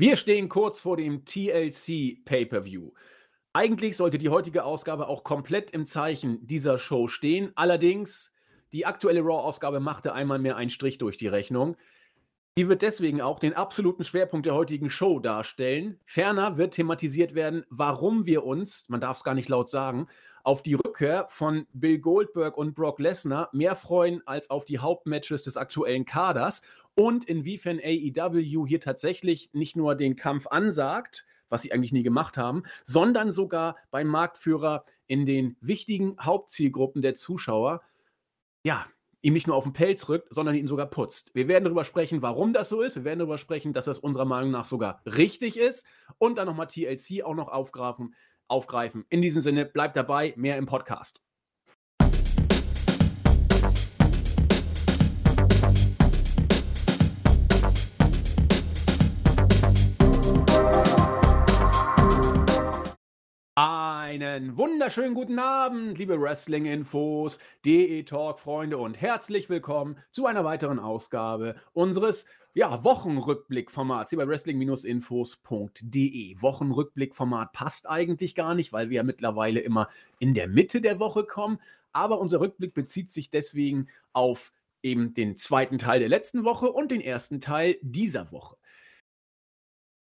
Wir stehen kurz vor dem TLC Pay-per-View. Eigentlich sollte die heutige Ausgabe auch komplett im Zeichen dieser Show stehen. Allerdings, die aktuelle Raw-Ausgabe machte einmal mehr einen Strich durch die Rechnung. Die wird deswegen auch den absoluten Schwerpunkt der heutigen Show darstellen. Ferner wird thematisiert werden, warum wir uns, man darf es gar nicht laut sagen, auf die Rückkehr von Bill Goldberg und Brock Lesnar mehr freuen als auf die Hauptmatches des aktuellen Kaders und inwiefern AEW hier tatsächlich nicht nur den Kampf ansagt, was sie eigentlich nie gemacht haben, sondern sogar beim Marktführer in den wichtigen Hauptzielgruppen der Zuschauer, ja, ihm nicht nur auf den Pelz rückt, sondern ihn sogar putzt. Wir werden darüber sprechen, warum das so ist. Wir werden darüber sprechen, dass das unserer Meinung nach sogar richtig ist. Und dann nochmal TLC auch noch aufgreifen, aufgreifen. In diesem Sinne, bleibt dabei, mehr im Podcast. Einen wunderschönen guten Abend, liebe Wrestling-Infos, DE-Talk-Freunde und herzlich willkommen zu einer weiteren Ausgabe unseres ja, Wochenrückblick-Format, hier bei wrestling-infos.de. Wochenrückblick-Format passt eigentlich gar nicht, weil wir ja mittlerweile immer in der Mitte der Woche kommen. Aber unser Rückblick bezieht sich deswegen auf eben den zweiten Teil der letzten Woche und den ersten Teil dieser Woche.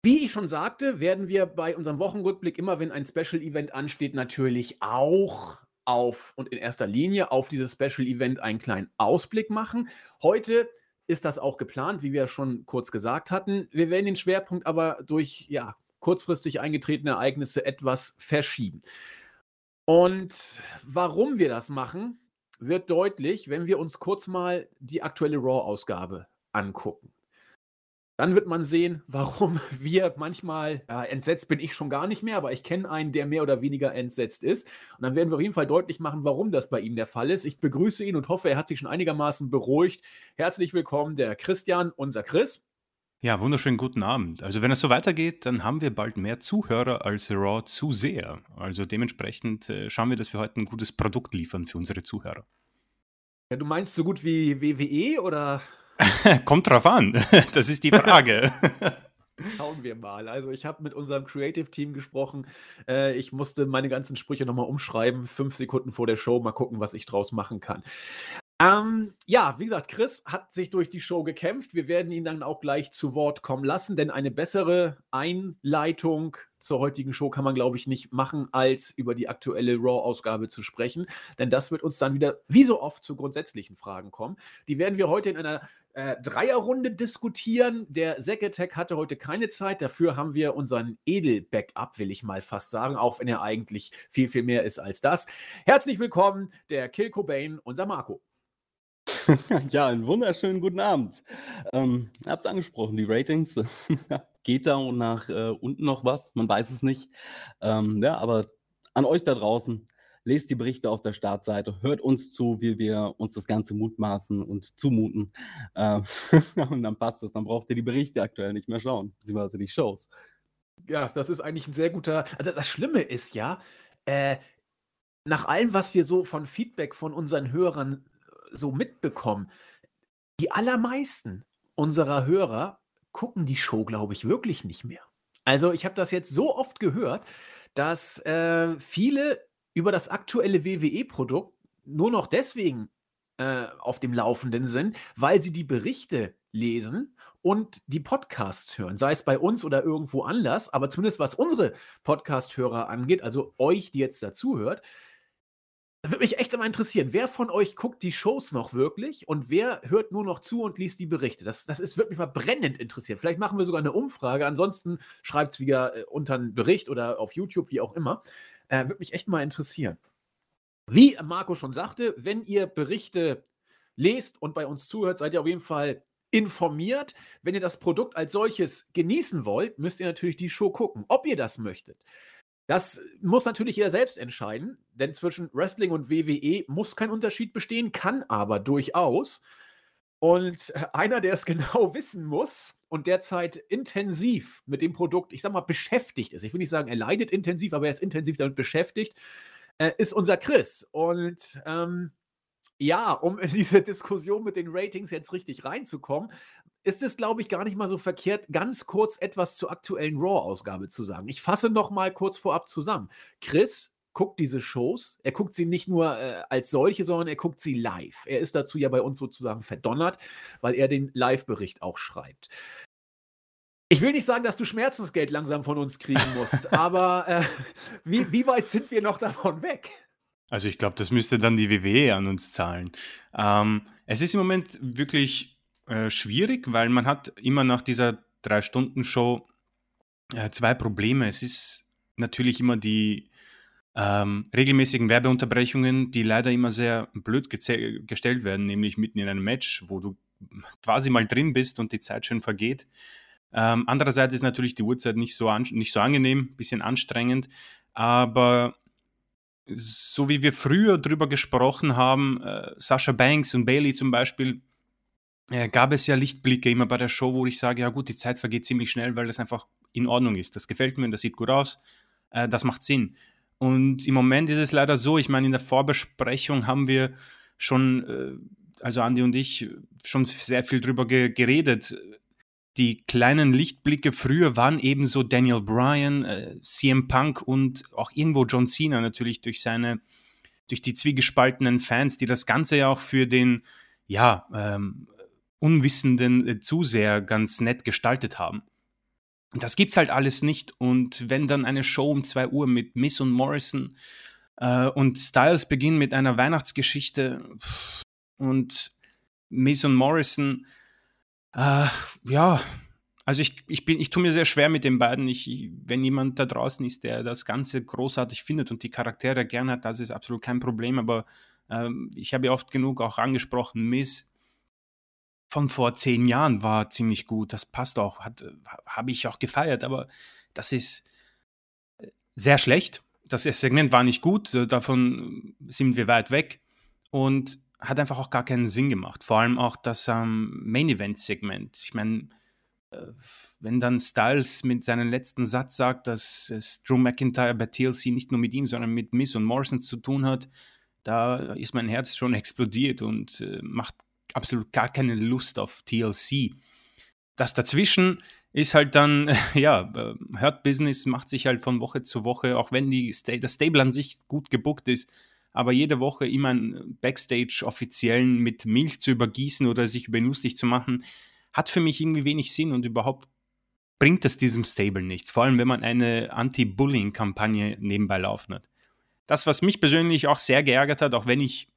Wie ich schon sagte, werden wir bei unserem Wochenrückblick immer, wenn ein Special-Event ansteht, natürlich auch auf und in erster Linie auf dieses Special-Event einen kleinen Ausblick machen. Heute ist das auch geplant, wie wir schon kurz gesagt hatten. Wir werden den Schwerpunkt aber durch ja, kurzfristig eingetretene Ereignisse etwas verschieben. Und warum wir das machen, wird deutlich, wenn wir uns kurz mal die aktuelle Raw-Ausgabe angucken. Dann wird man sehen, warum wir manchmal, äh, entsetzt bin ich schon gar nicht mehr, aber ich kenne einen, der mehr oder weniger entsetzt ist. Und dann werden wir auf jeden Fall deutlich machen, warum das bei ihm der Fall ist. Ich begrüße ihn und hoffe, er hat sich schon einigermaßen beruhigt. Herzlich willkommen, der Christian, unser Chris. Ja, wunderschönen guten Abend. Also wenn es so weitergeht, dann haben wir bald mehr Zuhörer als Raw Zuseher. Also dementsprechend äh, schauen wir, dass wir heute ein gutes Produkt liefern für unsere Zuhörer. Ja, du meinst so gut wie WWE oder Kommt drauf an. Das ist die Frage. Schauen wir mal. Also ich habe mit unserem Creative Team gesprochen. Äh, ich musste meine ganzen Sprüche nochmal umschreiben, fünf Sekunden vor der Show. Mal gucken, was ich draus machen kann. Ähm, ja, wie gesagt, Chris hat sich durch die Show gekämpft. Wir werden ihn dann auch gleich zu Wort kommen lassen, denn eine bessere Einleitung zur heutigen Show kann man, glaube ich, nicht machen, als über die aktuelle Raw-Ausgabe zu sprechen. Denn das wird uns dann wieder, wie so oft, zu grundsätzlichen Fragen kommen. Die werden wir heute in einer äh, Dreierrunde diskutieren. Der Zack Attack hatte heute keine Zeit. Dafür haben wir unseren Edel-Backup, will ich mal fast sagen, auch wenn er eigentlich viel, viel mehr ist als das. Herzlich willkommen, der Kill Cobain, unser Marco. ja, einen wunderschönen guten Abend. Ähm, es angesprochen, die Ratings. Geht da nach äh, unten noch was? Man weiß es nicht. Ähm, ja, aber an euch da draußen, lest die Berichte auf der Startseite, hört uns zu, wie wir uns das Ganze mutmaßen und zumuten. Ähm, und dann passt es. Dann braucht ihr die Berichte aktuell nicht mehr schauen, beziehungsweise die Shows. Ja, das ist eigentlich ein sehr guter. Also das Schlimme ist ja, äh, nach allem, was wir so von Feedback von unseren Hörern so mitbekommen, die allermeisten unserer Hörer gucken die Show, glaube ich, wirklich nicht mehr. Also ich habe das jetzt so oft gehört, dass äh, viele über das aktuelle WWE-Produkt nur noch deswegen äh, auf dem Laufenden sind, weil sie die Berichte lesen und die Podcasts hören, sei es bei uns oder irgendwo anders, aber zumindest was unsere Podcast-Hörer angeht, also euch, die jetzt dazuhört, würde mich echt immer interessieren, wer von euch guckt die Shows noch wirklich und wer hört nur noch zu und liest die Berichte? Das, das ist, würde mich mal brennend interessieren. Vielleicht machen wir sogar eine Umfrage. Ansonsten schreibt es wieder äh, unter einen Bericht oder auf YouTube, wie auch immer. Äh, würde mich echt mal interessieren. Wie Marco schon sagte, wenn ihr Berichte lest und bei uns zuhört, seid ihr auf jeden Fall informiert. Wenn ihr das Produkt als solches genießen wollt, müsst ihr natürlich die Show gucken, ob ihr das möchtet. Das muss natürlich jeder selbst entscheiden, denn zwischen Wrestling und WWE muss kein Unterschied bestehen, kann aber durchaus. Und einer, der es genau wissen muss und derzeit intensiv mit dem Produkt, ich sag mal, beschäftigt ist, ich will nicht sagen, er leidet intensiv, aber er ist intensiv damit beschäftigt, äh, ist unser Chris. Und ähm, ja, um in diese Diskussion mit den Ratings jetzt richtig reinzukommen, ist es, glaube ich, gar nicht mal so verkehrt, ganz kurz etwas zur aktuellen Raw-Ausgabe zu sagen. Ich fasse noch mal kurz vorab zusammen. Chris guckt diese Shows. Er guckt sie nicht nur äh, als solche, sondern er guckt sie live. Er ist dazu ja bei uns sozusagen verdonnert, weil er den Live-Bericht auch schreibt. Ich will nicht sagen, dass du Schmerzensgeld langsam von uns kriegen musst, aber äh, wie, wie weit sind wir noch davon weg? Also ich glaube, das müsste dann die WWE an uns zahlen. Ähm, es ist im Moment wirklich äh, schwierig, weil man hat immer nach dieser Drei-Stunden-Show äh, zwei Probleme. Es ist natürlich immer die ähm, regelmäßigen Werbeunterbrechungen, die leider immer sehr blöd gestellt werden, nämlich mitten in einem Match, wo du quasi mal drin bist und die Zeit schön vergeht. Ähm, andererseits ist natürlich die Uhrzeit nicht so, nicht so angenehm, bisschen anstrengend, aber so wie wir früher drüber gesprochen haben, äh, Sascha Banks und Bailey zum Beispiel, äh, gab es ja Lichtblicke immer bei der Show, wo ich sage, ja gut, die Zeit vergeht ziemlich schnell, weil das einfach in Ordnung ist. Das gefällt mir, das sieht gut aus, äh, das macht Sinn. Und im Moment ist es leider so, ich meine, in der Vorbesprechung haben wir schon, äh, also Andi und ich, schon sehr viel drüber ge geredet. Die kleinen Lichtblicke früher waren ebenso Daniel Bryan, äh, CM Punk und auch irgendwo John Cena natürlich durch seine, durch die zwiegespaltenen Fans, die das Ganze ja auch für den, ja, ähm, unwissenden äh, Zuseher ganz nett gestaltet haben. Das gibt's halt alles nicht. Und wenn dann eine Show um 2 Uhr mit Miss und Morrison äh, und Styles beginnt mit einer Weihnachtsgeschichte und Miss und Morrison, äh, ja, also ich, ich, bin, ich tue mir sehr schwer mit den beiden. Ich, wenn jemand da draußen ist, der das Ganze großartig findet und die Charaktere gerne hat, das ist absolut kein Problem. Aber ähm, ich habe ja oft genug auch angesprochen, Miss von vor zehn Jahren war ziemlich gut. Das passt auch, habe ich auch gefeiert, aber das ist äh, sehr schlecht. Das Segment war nicht gut, äh, davon sind wir weit weg und hat einfach auch gar keinen Sinn gemacht. Vor allem auch das ähm, Main Event Segment. Ich meine, äh, wenn dann Styles mit seinem letzten Satz sagt, dass es Drew McIntyre bei TLC nicht nur mit ihm, sondern mit Miss und Morrison zu tun hat, da ist mein Herz schon explodiert und äh, macht absolut gar keine Lust auf TLC. Das dazwischen ist halt dann, ja, Hurt Business macht sich halt von Woche zu Woche, auch wenn die, das Stable an sich gut gebuckt ist, aber jede Woche immer einen Backstage-Offiziellen mit Milch zu übergießen oder sich über ihn lustig zu machen, hat für mich irgendwie wenig Sinn und überhaupt bringt es diesem Stable nichts. Vor allem, wenn man eine Anti-Bullying-Kampagne nebenbei laufen hat. Das, was mich persönlich auch sehr geärgert hat, auch wenn ich,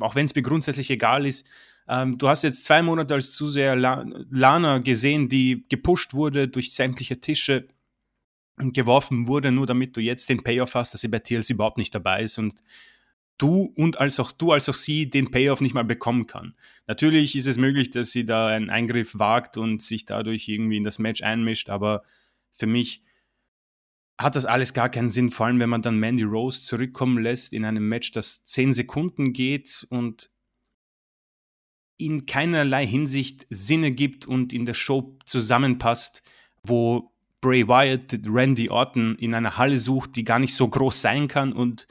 auch wenn es mir grundsätzlich egal ist, ähm, du hast jetzt zwei Monate als Zuseher Lana gesehen, die gepusht wurde durch sämtliche Tische und geworfen wurde, nur damit du jetzt den Payoff hast, dass sie bei TLC überhaupt nicht dabei ist und du und als auch du als auch sie den Payoff nicht mal bekommen kann. Natürlich ist es möglich, dass sie da einen Eingriff wagt und sich dadurch irgendwie in das Match einmischt, aber für mich hat das alles gar keinen Sinn, vor allem wenn man dann Mandy Rose zurückkommen lässt in einem Match, das zehn Sekunden geht und in keinerlei Hinsicht Sinne gibt und in der Show zusammenpasst, wo Bray Wyatt Randy Orton in einer Halle sucht, die gar nicht so groß sein kann und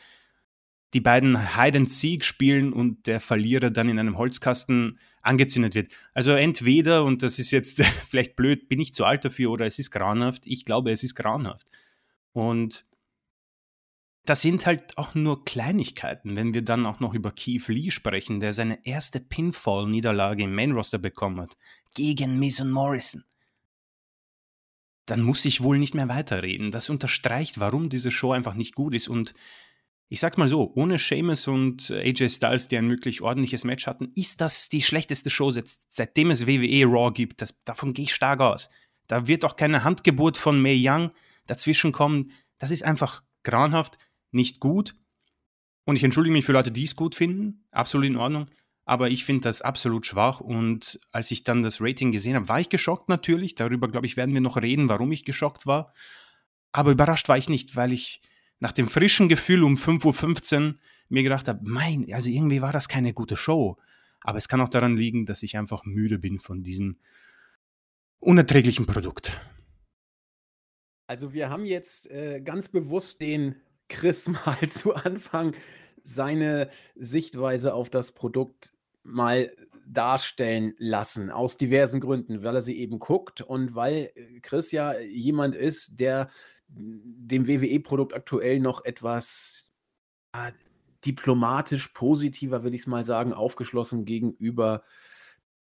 die beiden Hide and Seek spielen und der Verlierer dann in einem Holzkasten angezündet wird. Also entweder, und das ist jetzt vielleicht blöd, bin ich zu alt dafür oder es ist grauenhaft. Ich glaube, es ist grauenhaft. Und das sind halt auch nur Kleinigkeiten, wenn wir dann auch noch über Keith Lee sprechen, der seine erste Pinfall-Niederlage im Main-Roster bekommen hat, gegen und Morrison. Dann muss ich wohl nicht mehr weiterreden. Das unterstreicht, warum diese Show einfach nicht gut ist. Und ich sag's mal so, ohne Seamus und AJ Styles, die ein wirklich ordentliches Match hatten, ist das die schlechteste Show, seitdem es WWE Raw gibt. Das, davon gehe ich stark aus. Da wird auch keine Handgeburt von Mae Young dazwischen kommen. Das ist einfach grauenhaft nicht gut. Und ich entschuldige mich für Leute, die es gut finden. Absolut in Ordnung. Aber ich finde das absolut schwach. Und als ich dann das Rating gesehen habe, war ich geschockt natürlich. Darüber, glaube ich, werden wir noch reden, warum ich geschockt war. Aber überrascht war ich nicht, weil ich nach dem frischen Gefühl um 5.15 Uhr mir gedacht habe, mein, also irgendwie war das keine gute Show. Aber es kann auch daran liegen, dass ich einfach müde bin von diesem unerträglichen Produkt. Also wir haben jetzt äh, ganz bewusst den Chris mal zu Anfang seine Sichtweise auf das Produkt mal darstellen lassen, aus diversen Gründen, weil er sie eben guckt und weil äh, Chris ja jemand ist, der dem WWE-Produkt aktuell noch etwas äh, diplomatisch positiver, will ich es mal sagen, aufgeschlossen gegenüber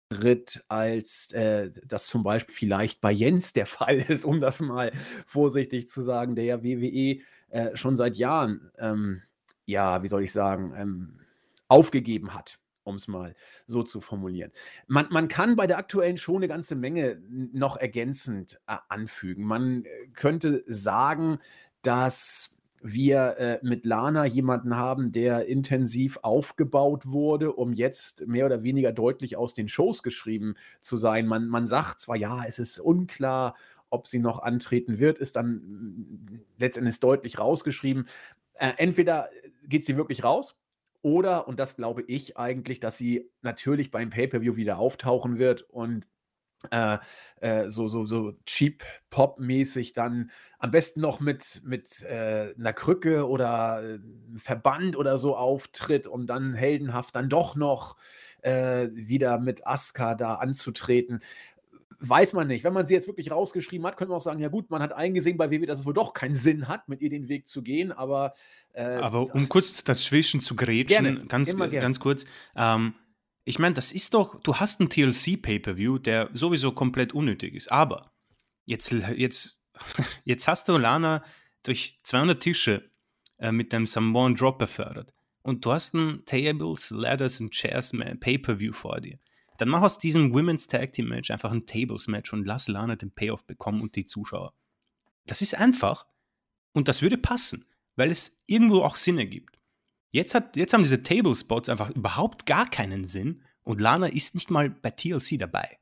tritt, als äh, das zum Beispiel vielleicht bei Jens der Fall ist, um das mal vorsichtig zu sagen, der ja WWE äh, schon seit Jahren, ähm, ja, wie soll ich sagen, ähm, aufgegeben hat um es mal so zu formulieren. Man, man kann bei der aktuellen Show eine ganze Menge noch ergänzend äh, anfügen. Man äh, könnte sagen, dass wir äh, mit Lana jemanden haben, der intensiv aufgebaut wurde, um jetzt mehr oder weniger deutlich aus den Shows geschrieben zu sein. Man, man sagt zwar, ja, es ist unklar, ob sie noch antreten wird, ist dann mm, letztendlich deutlich rausgeschrieben. Äh, entweder geht sie wirklich raus oder, und das glaube ich eigentlich, dass sie natürlich beim Pay-Per-View wieder auftauchen wird und äh, äh, so, so, so Cheap-Pop-mäßig dann am besten noch mit, mit äh, einer Krücke oder einem Verband oder so auftritt, um dann heldenhaft dann doch noch äh, wieder mit Asuka da anzutreten. Weiß man nicht. Wenn man sie jetzt wirklich rausgeschrieben hat, könnte man auch sagen, ja gut, man hat eingesehen bei WWE, dass es wohl doch keinen Sinn hat, mit ihr den Weg zu gehen, aber äh, Aber um kurz dazwischen zu grätschen, gerne, ganz, ganz kurz, ähm, ich meine, das ist doch, du hast einen TLC-Pay-Per-View, der sowieso komplett unnötig ist. Aber jetzt, jetzt, jetzt hast du Lana durch 200 Tische äh, mit dem Samoan Drop befördert. Und du hast ein Tables, Ladders und Chairs Pay-Per-View vor dir. Dann mach aus diesem Women's Tag Team Match einfach ein Tables Match und lass Lana den Payoff bekommen und die Zuschauer. Das ist einfach. Und das würde passen, weil es irgendwo auch Sinn ergibt. Jetzt, hat, jetzt haben diese Table Spots einfach überhaupt gar keinen Sinn und Lana ist nicht mal bei TLC dabei.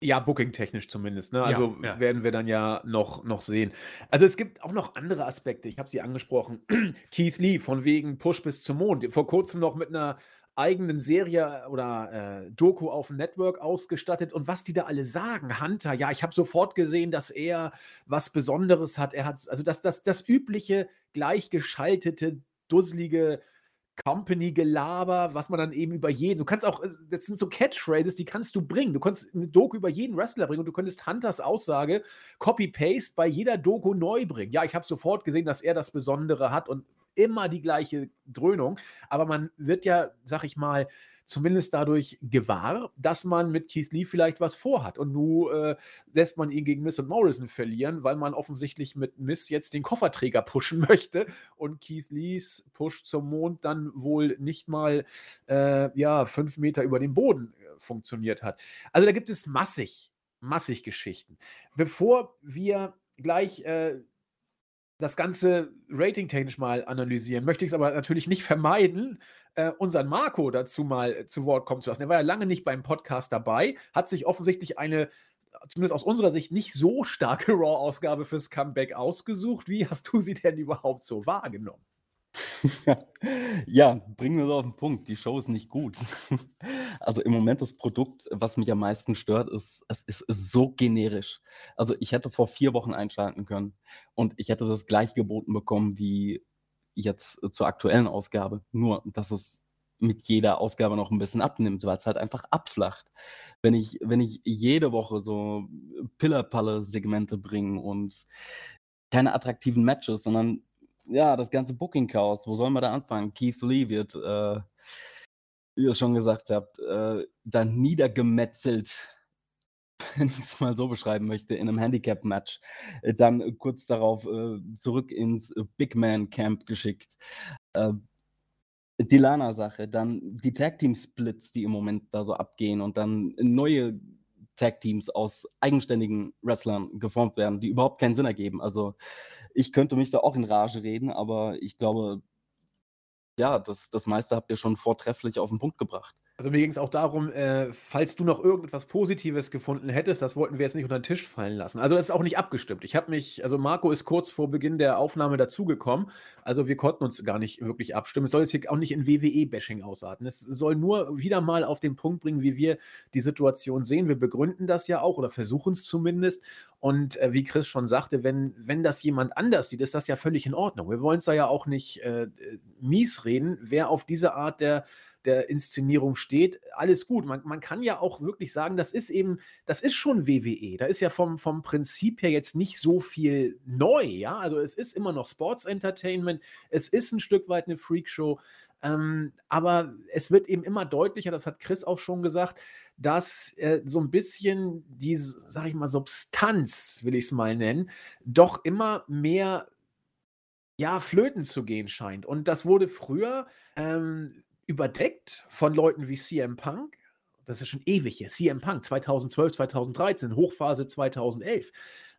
Ja, booking-technisch zumindest. Ne? Also ja, ja. werden wir dann ja noch, noch sehen. Also es gibt auch noch andere Aspekte. Ich habe sie angesprochen. Keith Lee von wegen Push bis zum Mond. Vor kurzem noch mit einer eigenen Serie oder äh, Doku auf dem Network ausgestattet und was die da alle sagen. Hunter, ja, ich habe sofort gesehen, dass er was Besonderes hat. Er hat also das, das, das übliche, gleichgeschaltete, dusselige Company-Gelaber, was man dann eben über jeden, du kannst auch, äh, das sind so Catchphrases, die kannst du bringen. Du kannst eine Doku über jeden Wrestler bringen und du könntest Hunters Aussage Copy-Paste bei jeder Doku neu bringen. Ja, ich habe sofort gesehen, dass er das Besondere hat und immer die gleiche Dröhnung. Aber man wird ja, sag ich mal, zumindest dadurch gewahr, dass man mit Keith Lee vielleicht was vorhat. Und nun äh, lässt man ihn gegen Miss und Morrison verlieren, weil man offensichtlich mit Miss jetzt den Kofferträger pushen möchte und Keith Lees Push zum Mond dann wohl nicht mal äh, ja, fünf Meter über dem Boden äh, funktioniert hat. Also da gibt es massig, massig Geschichten. Bevor wir gleich äh, das Ganze ratingtechnisch mal analysieren, möchte ich es aber natürlich nicht vermeiden, äh, unseren Marco dazu mal zu Wort kommen zu lassen. Er war ja lange nicht beim Podcast dabei, hat sich offensichtlich eine, zumindest aus unserer Sicht, nicht so starke Raw-Ausgabe fürs Comeback ausgesucht. Wie hast du sie denn überhaupt so wahrgenommen? Ja, bringen wir es auf den Punkt. Die Show ist nicht gut. Also im Moment das Produkt, was mich am meisten stört, ist, es ist so generisch. Also ich hätte vor vier Wochen einschalten können und ich hätte das gleich geboten bekommen wie jetzt zur aktuellen Ausgabe. Nur, dass es mit jeder Ausgabe noch ein bisschen abnimmt, weil es halt einfach abflacht. Wenn ich, wenn ich jede Woche so Pillerpalle-Segmente bringe und keine attraktiven Matches, sondern ja, das ganze Booking-Chaos, wo sollen wir da anfangen? Keith Lee wird, äh, wie ihr es schon gesagt habt, äh, dann niedergemetzelt, wenn ich es mal so beschreiben möchte, in einem Handicap-Match. Äh, dann kurz darauf äh, zurück ins Big Man-Camp geschickt. Äh, die Lana-Sache, dann die Tag-Team-Splits, die im Moment da so abgehen und dann neue Tag-Teams aus eigenständigen Wrestlern geformt werden, die überhaupt keinen Sinn ergeben. Also ich könnte mich da auch in Rage reden, aber ich glaube, ja, das, das meiste habt ihr schon vortrefflich auf den Punkt gebracht. Also mir ging es auch darum, äh, falls du noch irgendetwas Positives gefunden hättest, das wollten wir jetzt nicht unter den Tisch fallen lassen. Also das ist auch nicht abgestimmt. Ich habe mich, also Marco ist kurz vor Beginn der Aufnahme dazugekommen. Also wir konnten uns gar nicht wirklich abstimmen. Es soll jetzt hier auch nicht in WWE-Bashing ausarten. Es soll nur wieder mal auf den Punkt bringen, wie wir die Situation sehen. Wir begründen das ja auch oder versuchen es zumindest. Und äh, wie Chris schon sagte, wenn, wenn das jemand anders sieht, ist das ja völlig in Ordnung. Wir wollen es da ja auch nicht äh, mies reden. Wer auf diese Art der der Inszenierung steht, alles gut. Man, man kann ja auch wirklich sagen, das ist eben, das ist schon WWE. Da ist ja vom, vom Prinzip her jetzt nicht so viel neu, ja. Also es ist immer noch Sports Entertainment, es ist ein Stück weit eine Freakshow. Ähm, aber es wird eben immer deutlicher, das hat Chris auch schon gesagt, dass äh, so ein bisschen die, sag ich mal, Substanz, will ich es mal nennen, doch immer mehr ja, flöten zu gehen scheint. Und das wurde früher ähm, überdeckt von Leuten wie CM Punk. Das ist schon ewig hier. CM Punk 2012, 2013, Hochphase 2011.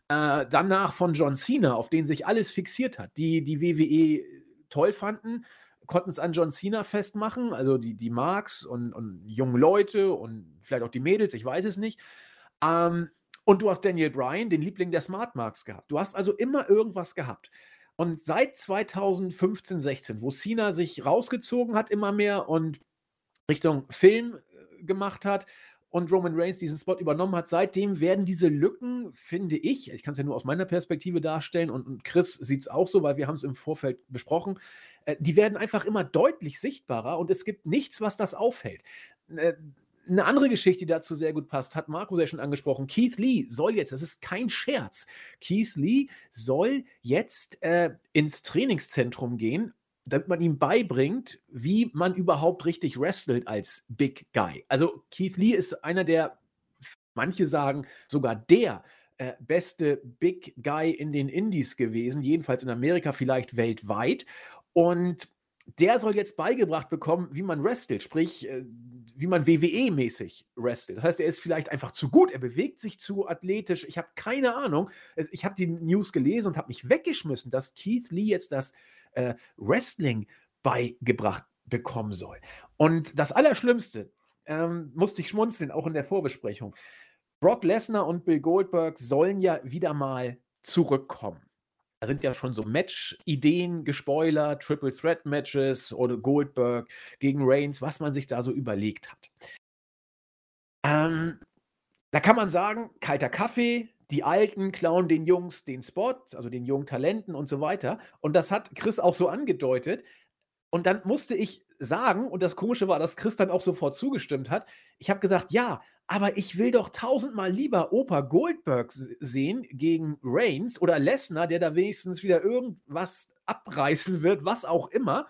Äh, danach von John Cena, auf den sich alles fixiert hat, die die WWE toll fanden, konnten es an John Cena festmachen, also die, die Marks und, und jungen Leute und vielleicht auch die Mädels, ich weiß es nicht. Ähm, und du hast Daniel Bryan, den Liebling der Smart Marks gehabt. Du hast also immer irgendwas gehabt. Und seit 2015, 16, wo Cena sich rausgezogen hat immer mehr und Richtung Film äh, gemacht hat und Roman Reigns diesen Spot übernommen hat, seitdem werden diese Lücken, finde ich, ich kann es ja nur aus meiner Perspektive darstellen und, und Chris sieht es auch so, weil wir haben es im Vorfeld besprochen, äh, die werden einfach immer deutlich sichtbarer und es gibt nichts, was das aufhält. Eine andere Geschichte, die dazu sehr gut passt, hat Marco sehr schon angesprochen. Keith Lee soll jetzt, das ist kein Scherz, Keith Lee soll jetzt äh, ins Trainingszentrum gehen, damit man ihm beibringt, wie man überhaupt richtig wrestelt als Big Guy. Also Keith Lee ist einer der, manche sagen sogar der äh, beste Big Guy in den Indies gewesen, jedenfalls in Amerika, vielleicht weltweit. Und der soll jetzt beigebracht bekommen, wie man wrestelt, sprich, äh, wie man WWE-mäßig wrestelt. Das heißt, er ist vielleicht einfach zu gut, er bewegt sich zu athletisch. Ich habe keine Ahnung. Ich habe die News gelesen und habe mich weggeschmissen, dass Keith Lee jetzt das äh, Wrestling beigebracht bekommen soll. Und das Allerschlimmste, ähm, musste ich schmunzeln, auch in der Vorbesprechung. Brock Lesnar und Bill Goldberg sollen ja wieder mal zurückkommen. Da sind ja schon so Match-Ideen gespoilert, Triple Threat Matches oder Goldberg gegen Reigns, was man sich da so überlegt hat. Ähm, da kann man sagen, kalter Kaffee, die Alten klauen den Jungs den Spot, also den jungen Talenten und so weiter. Und das hat Chris auch so angedeutet. Und dann musste ich sagen, und das Komische war, dass Chris dann auch sofort zugestimmt hat, ich habe gesagt, ja, aber ich will doch tausendmal lieber Opa Goldberg sehen gegen Reigns oder Lesnar, der da wenigstens wieder irgendwas abreißen wird, was auch immer,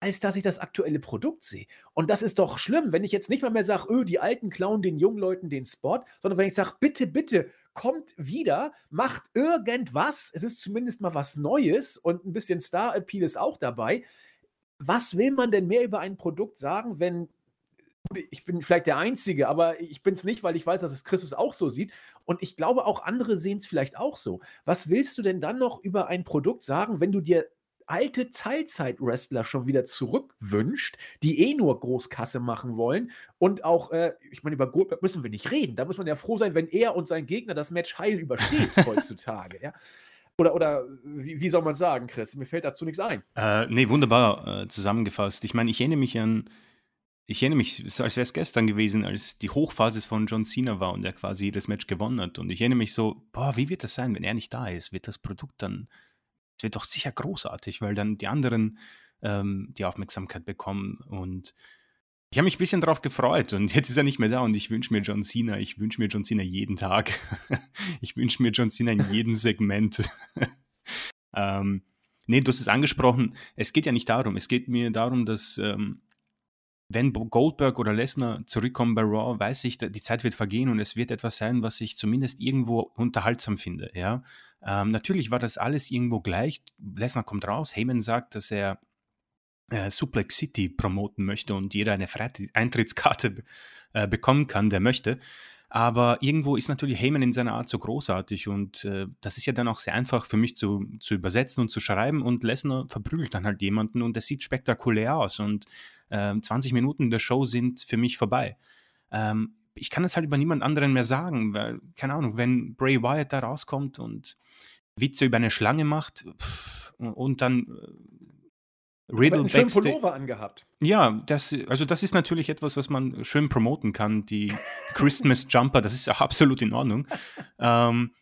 als dass ich das aktuelle Produkt sehe. Und das ist doch schlimm, wenn ich jetzt nicht mal mehr sage, öh, die Alten klauen den jungen Leuten den Spot, sondern wenn ich sage, bitte, bitte, kommt wieder, macht irgendwas, es ist zumindest mal was Neues und ein bisschen Star-Appeal ist auch dabei. Was will man denn mehr über ein Produkt sagen, wenn ich bin vielleicht der Einzige, aber ich bin es nicht, weil ich weiß, dass es Christus auch so sieht. Und ich glaube, auch andere sehen es vielleicht auch so. Was willst du denn dann noch über ein Produkt sagen, wenn du dir alte Teilzeit-Wrestler schon wieder zurückwünscht, die eh nur Großkasse machen wollen. Und auch, äh, ich meine, über Goldberg müssen wir nicht reden. Da muss man ja froh sein, wenn er und sein Gegner das Match heil übersteht heutzutage. Ja? Oder, oder wie, wie soll man sagen, Chris? Mir fällt dazu nichts ein. Äh, nee, wunderbar äh, zusammengefasst. Ich meine, ich erinnere mich an ich erinnere mich, so als wäre es gestern gewesen, als die Hochphase von John Cena war und er quasi jedes Match gewonnen hat. Und ich erinnere mich so, boah, wie wird das sein, wenn er nicht da ist? Wird das Produkt dann, es wird doch sicher großartig, weil dann die anderen ähm, die Aufmerksamkeit bekommen. Und ich habe mich ein bisschen darauf gefreut und jetzt ist er nicht mehr da und ich wünsche mir John Cena, ich wünsche mir John Cena jeden Tag. ich wünsche mir John Cena in jedem Segment. ähm, nee, du hast es angesprochen, es geht ja nicht darum, es geht mir darum, dass ähm, wenn Goldberg oder Lesnar zurückkommen bei Raw, weiß ich, die Zeit wird vergehen und es wird etwas sein, was ich zumindest irgendwo unterhaltsam finde. Ja? Ähm, natürlich war das alles irgendwo gleich. Lesnar kommt raus, Heyman sagt, dass er äh, Suplex City promoten möchte und jeder eine Eintrittskarte äh, bekommen kann, der möchte. Aber irgendwo ist natürlich Heyman in seiner Art so großartig und äh, das ist ja dann auch sehr einfach für mich zu, zu übersetzen und zu schreiben und Lesnar verprügelt dann halt jemanden und es sieht spektakulär aus und äh, 20 Minuten der Show sind für mich vorbei. Ähm, ich kann es halt über niemand anderen mehr sagen, weil, keine Ahnung, wenn Bray Wyatt da rauskommt und Witze über eine Schlange macht pff, und dann äh, Riddle einen schönen Pullover angehabt. Ja, das, also das ist natürlich etwas, was man schön promoten kann. Die Christmas Jumper, das ist auch absolut in Ordnung. ähm,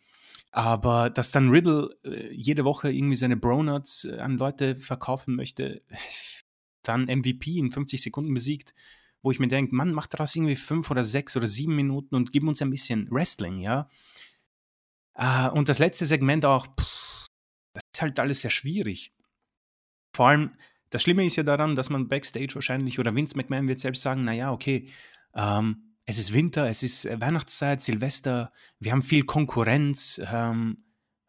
aber dass dann Riddle äh, jede Woche irgendwie seine Bronuts äh, an Leute verkaufen möchte, dann MVP in 50 Sekunden besiegt, wo ich mir denke, Mann, mach daraus irgendwie fünf oder sechs oder sieben Minuten und gib uns ein bisschen Wrestling, ja. Äh, und das letzte Segment auch, pff, das ist halt alles sehr schwierig. Vor allem, das Schlimme ist ja daran, dass man Backstage wahrscheinlich, oder Vince McMahon wird selbst sagen, naja, okay, ähm, es ist Winter, es ist äh, Weihnachtszeit, Silvester, wir haben viel Konkurrenz ähm,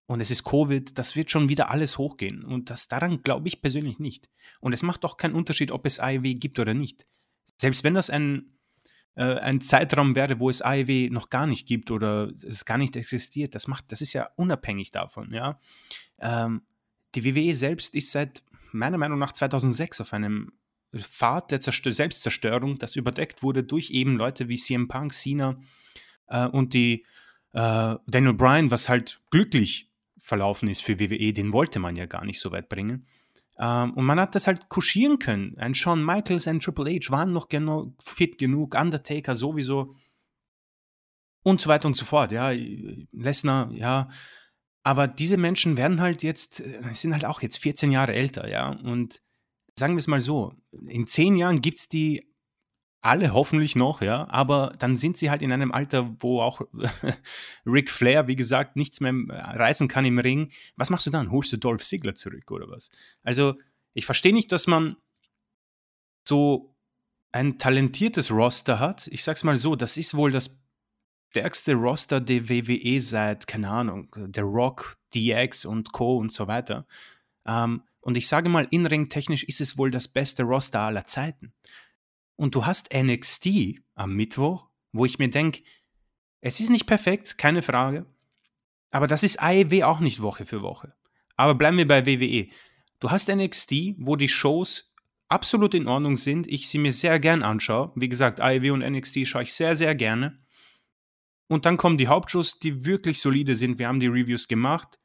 und es ist Covid, das wird schon wieder alles hochgehen. Und das daran glaube ich persönlich nicht. Und es macht auch keinen Unterschied, ob es AEW gibt oder nicht. Selbst wenn das ein, äh, ein Zeitraum wäre, wo es AEW noch gar nicht gibt oder es gar nicht existiert, das macht, das ist ja unabhängig davon, ja. Ähm, die WWE selbst ist seit meiner Meinung nach 2006 auf einem Pfad der Zerstör Selbstzerstörung, das überdeckt wurde durch eben Leute wie CM Punk, Cena äh, und die äh, Daniel Bryan, was halt glücklich verlaufen ist für WWE, den wollte man ja gar nicht so weit bringen. Ähm, und man hat das halt kuschieren können. Ein Shawn Michaels, ein Triple H waren noch genau fit genug, Undertaker sowieso und so weiter und so fort. Ja, Lesnar, ja. Aber diese Menschen werden halt jetzt, äh, sind halt auch jetzt 14 Jahre älter, ja. Und sagen wir es mal so, in zehn Jahren gibt es die alle hoffentlich noch, ja, aber dann sind sie halt in einem Alter, wo auch Ric Flair, wie gesagt, nichts mehr äh, reißen kann im Ring. Was machst du dann? Holst du Dolph Ziggler zurück oder was? Also, ich verstehe nicht, dass man so ein talentiertes Roster hat. Ich sag's mal so, das ist wohl das stärkste Roster der WWE seit, keine Ahnung, der Rock, DX und Co. und so weiter. Ähm, und ich sage mal, in-ring technisch ist es wohl das beste Roster aller Zeiten. Und du hast NXT am Mittwoch, wo ich mir denke, es ist nicht perfekt, keine Frage. Aber das ist AEW auch nicht Woche für Woche. Aber bleiben wir bei WWE. Du hast NXT, wo die Shows absolut in Ordnung sind, ich sie mir sehr gern anschaue. Wie gesagt, AEW und NXT schaue ich sehr, sehr gerne. Und dann kommen die Hauptshows, die wirklich solide sind. Wir haben die Reviews gemacht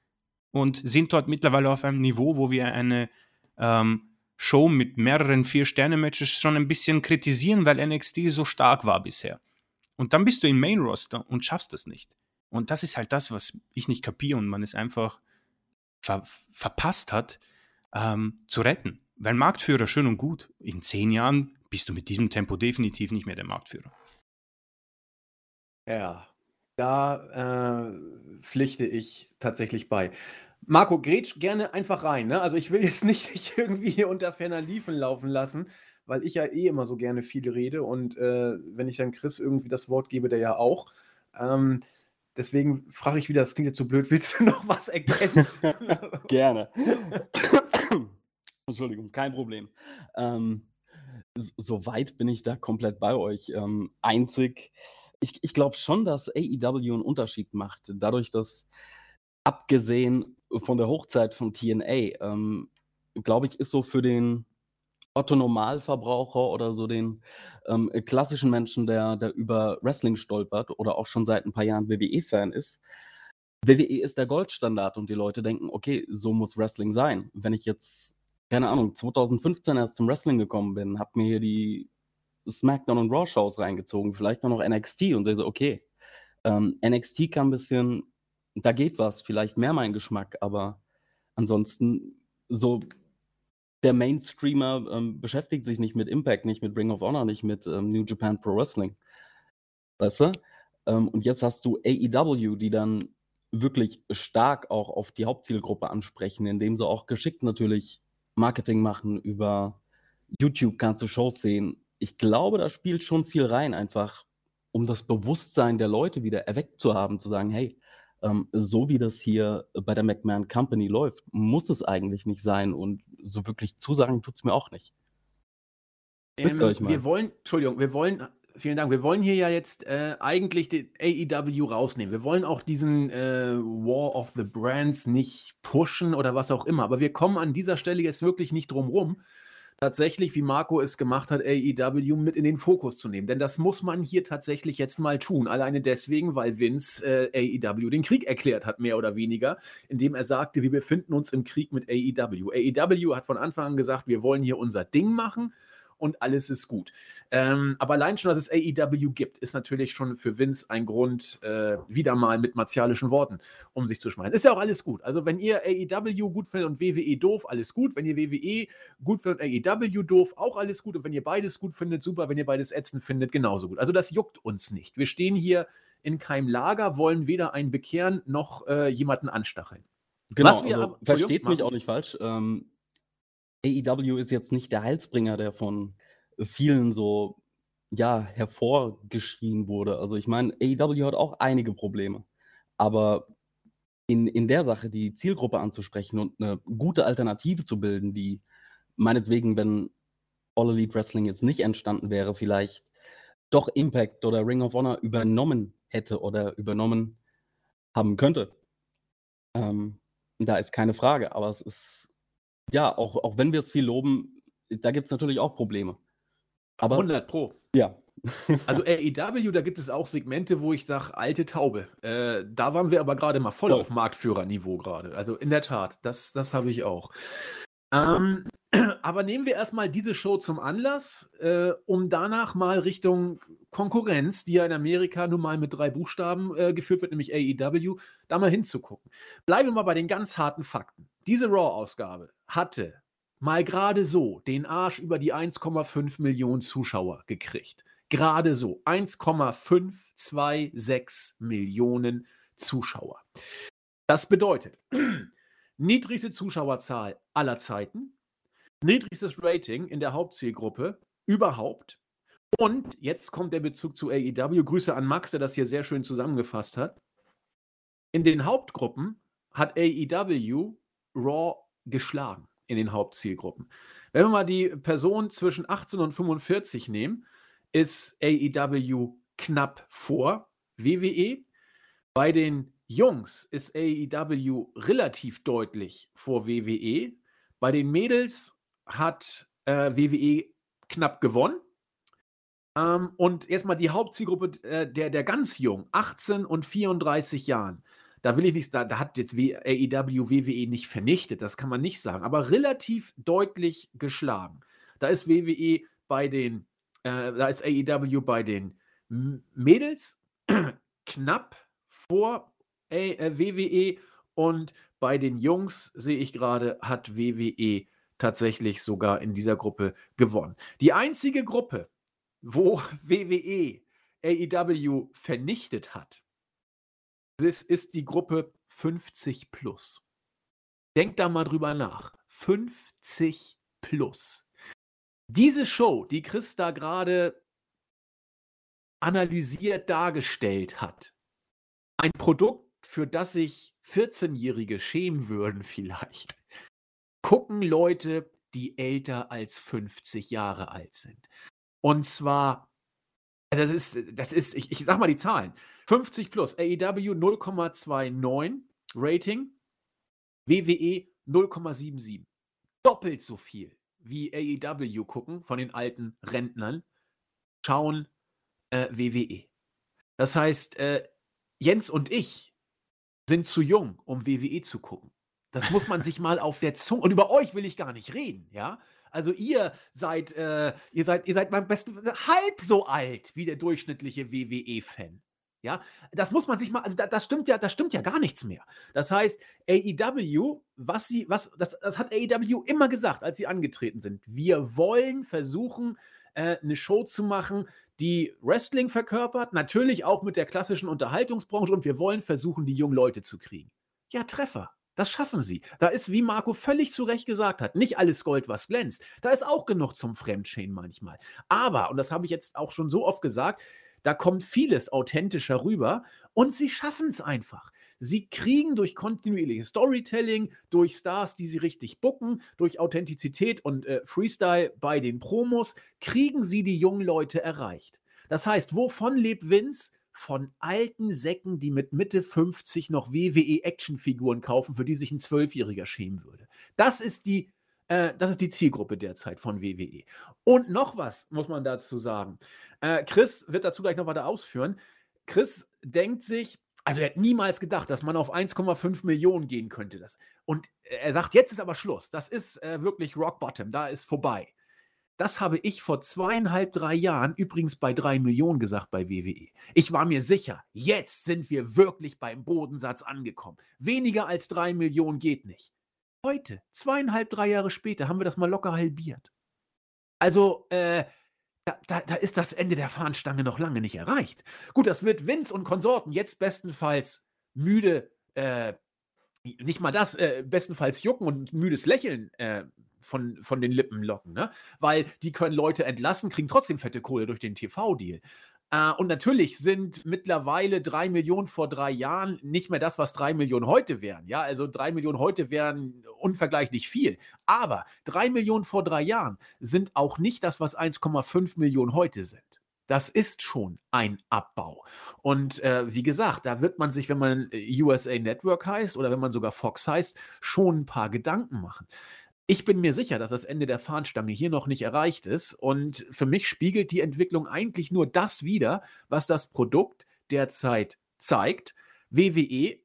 und sind dort mittlerweile auf einem Niveau, wo wir eine ähm, Show mit mehreren Vier-Sterne-Matches schon ein bisschen kritisieren, weil NXT so stark war bisher. Und dann bist du im Main-Roster und schaffst das nicht. Und das ist halt das, was ich nicht kapiere und man es einfach ver verpasst hat, ähm, zu retten. Weil Marktführer schön und gut, in zehn Jahren bist du mit diesem Tempo definitiv nicht mehr der Marktführer. Ja, da äh, pflichte ich tatsächlich bei. Marco, grätsch gerne einfach rein. Ne? Also ich will jetzt nicht dich irgendwie unter ferner Liefen laufen lassen, weil ich ja eh immer so gerne viel rede und äh, wenn ich dann Chris irgendwie das Wort gebe, der ja auch. Ähm, deswegen frage ich wieder, das klingt jetzt so blöd, willst du noch was ergänzen? gerne. Entschuldigung, kein Problem. Ähm, Soweit bin ich da komplett bei euch. Ähm, einzig, ich, ich glaube schon, dass AEW einen Unterschied macht. Dadurch, dass abgesehen von der Hochzeit von TNA, ähm, glaube ich, ist so für den Otto Normalverbraucher oder so den ähm, klassischen Menschen, der, der über Wrestling stolpert oder auch schon seit ein paar Jahren WWE-Fan ist, WWE ist der Goldstandard und die Leute denken, okay, so muss Wrestling sein. Wenn ich jetzt, keine Ahnung, 2015 erst zum Wrestling gekommen bin, habe mir hier die SmackDown und Raw Shows reingezogen, vielleicht noch NXT und sehe so, okay, ähm, NXT kann ein bisschen da geht was, vielleicht mehr mein Geschmack, aber ansonsten so der Mainstreamer ähm, beschäftigt sich nicht mit Impact, nicht mit Ring of Honor, nicht mit ähm, New Japan Pro Wrestling. Weißt du? Ähm, und jetzt hast du AEW, die dann wirklich stark auch auf die Hauptzielgruppe ansprechen, indem sie auch geschickt natürlich Marketing machen. Über YouTube kannst du Shows sehen. Ich glaube, da spielt schon viel rein, einfach um das Bewusstsein der Leute wieder erweckt zu haben, zu sagen, hey, ähm, so wie das hier bei der McMahon Company läuft, muss es eigentlich nicht sein und so wirklich zusagen tut es mir auch nicht. Ähm, wir wollen, Entschuldigung, wir wollen, vielen Dank, wir wollen hier ja jetzt äh, eigentlich den AEW rausnehmen. Wir wollen auch diesen äh, War of the Brands nicht pushen oder was auch immer, aber wir kommen an dieser Stelle jetzt wirklich nicht drum rum, tatsächlich, wie Marco es gemacht hat, AEW mit in den Fokus zu nehmen. Denn das muss man hier tatsächlich jetzt mal tun. Alleine deswegen, weil Vince äh, AEW den Krieg erklärt hat, mehr oder weniger, indem er sagte, wir befinden uns im Krieg mit AEW. AEW hat von Anfang an gesagt, wir wollen hier unser Ding machen. Und alles ist gut. Ähm, aber allein schon, dass es AEW gibt, ist natürlich schon für Vince ein Grund, äh, wieder mal mit martialischen Worten um sich zu schmeißen. Ist ja auch alles gut. Also, wenn ihr AEW gut findet und WWE doof, alles gut. Wenn ihr WWE gut findet und AEW doof, auch alles gut. Und wenn ihr beides gut findet, super. Wenn ihr beides ätzend findet, genauso gut. Also, das juckt uns nicht. Wir stehen hier in keinem Lager, wollen weder einen bekehren noch äh, jemanden anstacheln. Genau, also, versteht mich auch nicht falsch. Ähm, AEW ist jetzt nicht der Heilsbringer, der von vielen so ja, hervorgeschrien wurde. Also ich meine, AEW hat auch einige Probleme. Aber in, in der Sache die Zielgruppe anzusprechen und eine gute Alternative zu bilden, die meinetwegen, wenn All Elite Wrestling jetzt nicht entstanden wäre, vielleicht doch Impact oder Ring of Honor übernommen hätte oder übernommen haben könnte. Ähm, da ist keine Frage, aber es ist, ja, auch, auch wenn wir es viel loben, da gibt es natürlich auch Probleme. Aber 100 Pro. Ja. also AEW, da gibt es auch Segmente, wo ich sage, alte Taube. Äh, da waren wir aber gerade mal voll oh. auf Marktführerniveau gerade. Also in der Tat, das, das habe ich auch. Ähm, aber nehmen wir erstmal diese Show zum Anlass, äh, um danach mal Richtung Konkurrenz, die ja in Amerika nun mal mit drei Buchstaben äh, geführt wird, nämlich AEW, da mal hinzugucken. Bleiben wir mal bei den ganz harten Fakten. Diese Raw-Ausgabe hatte mal gerade so den Arsch über die 1,5 Millionen Zuschauer gekriegt. Gerade so 1,526 Millionen Zuschauer. Das bedeutet, niedrigste Zuschauerzahl aller Zeiten, niedrigstes Rating in der Hauptzielgruppe überhaupt. Und jetzt kommt der Bezug zu AEW. Grüße an Max, der das hier sehr schön zusammengefasst hat. In den Hauptgruppen hat AEW Raw geschlagen in den Hauptzielgruppen. Wenn wir mal die Person zwischen 18 und 45 nehmen, ist AEW knapp vor WWE. Bei den Jungs ist AEW relativ deutlich vor WWE. Bei den Mädels hat äh, WWE knapp gewonnen. Ähm, und jetzt mal die Hauptzielgruppe äh, der, der ganz jung, 18 und 34 Jahren. Da will ich nicht sagen, da hat jetzt AEW WWE nicht vernichtet, das kann man nicht sagen, aber relativ deutlich geschlagen. Da ist WWE bei den, äh, da ist AEW bei den Mädels knapp vor äh, WWE und bei den Jungs sehe ich gerade, hat WWE tatsächlich sogar in dieser Gruppe gewonnen. Die einzige Gruppe, wo WWE AEW vernichtet hat, ist, ist die Gruppe 50 plus. Denkt da mal drüber nach. 50 plus. Diese Show, die Chris da gerade analysiert dargestellt hat, ein Produkt, für das sich 14-Jährige schämen würden vielleicht, gucken Leute, die älter als 50 Jahre alt sind. Und zwar, das ist, das ist, ich, ich sag mal die Zahlen. 50 plus, AEW 0,29 Rating, WWE 0,77. Doppelt so viel wie AEW gucken von den alten Rentnern, schauen äh, WWE. Das heißt, äh, Jens und ich sind zu jung, um WWE zu gucken. Das muss man sich mal auf der Zunge. Und über euch will ich gar nicht reden, ja. Also ihr seid, äh, ihr seid, ihr seid beim besten halb so alt wie der durchschnittliche WWE-Fan. Ja, das muss man sich mal, also das stimmt ja, das stimmt ja gar nichts mehr. Das heißt, AEW, was sie, was, das, das hat AEW immer gesagt, als sie angetreten sind. Wir wollen versuchen, äh, eine Show zu machen, die Wrestling verkörpert, natürlich auch mit der klassischen Unterhaltungsbranche und wir wollen versuchen, die jungen Leute zu kriegen. Ja, Treffer. Das schaffen sie. Da ist, wie Marco völlig zu Recht gesagt hat, nicht alles Gold, was glänzt. Da ist auch genug zum Fremdschämen manchmal. Aber, und das habe ich jetzt auch schon so oft gesagt, da kommt vieles authentischer rüber und sie schaffen es einfach. Sie kriegen durch kontinuierliches Storytelling, durch Stars, die sie richtig bucken, durch Authentizität und äh, Freestyle bei den Promos, kriegen sie die jungen Leute erreicht. Das heißt, wovon lebt Vince? Von alten Säcken, die mit Mitte 50 noch WWE-Actionfiguren kaufen, für die sich ein Zwölfjähriger schämen würde. Das ist die äh, das ist die Zielgruppe derzeit von WWE. Und noch was muss man dazu sagen. Äh, Chris wird dazu gleich noch weiter ausführen. Chris denkt sich, also er hat niemals gedacht, dass man auf 1,5 Millionen gehen könnte. Das. Und er sagt, jetzt ist aber Schluss. Das ist äh, wirklich Rock Bottom. Da ist vorbei. Das habe ich vor zweieinhalb, drei Jahren übrigens bei drei Millionen gesagt bei WWE. Ich war mir sicher, jetzt sind wir wirklich beim Bodensatz angekommen. Weniger als drei Millionen geht nicht. Heute, zweieinhalb, drei Jahre später, haben wir das mal locker halbiert. Also, äh, da, da, ist das Ende der Fahnenstange noch lange nicht erreicht. Gut, das wird Vince und Konsorten jetzt bestenfalls müde, äh, nicht mal das, äh, bestenfalls jucken und müdes Lächeln äh, von, von den Lippen locken, ne? Weil die können Leute entlassen, kriegen trotzdem fette Kohle durch den TV-Deal. Äh, und natürlich sind mittlerweile drei Millionen vor drei Jahren nicht mehr das, was drei Millionen heute wären. Ja, also drei Millionen heute wären unvergleichlich viel. Aber drei Millionen vor drei Jahren sind auch nicht das, was 1,5 Millionen heute sind. Das ist schon ein Abbau. Und äh, wie gesagt, da wird man sich, wenn man äh, USA Network heißt oder wenn man sogar Fox heißt, schon ein paar Gedanken machen. Ich bin mir sicher, dass das Ende der Fahnenstange hier noch nicht erreicht ist. Und für mich spiegelt die Entwicklung eigentlich nur das wider, was das Produkt derzeit zeigt. WWE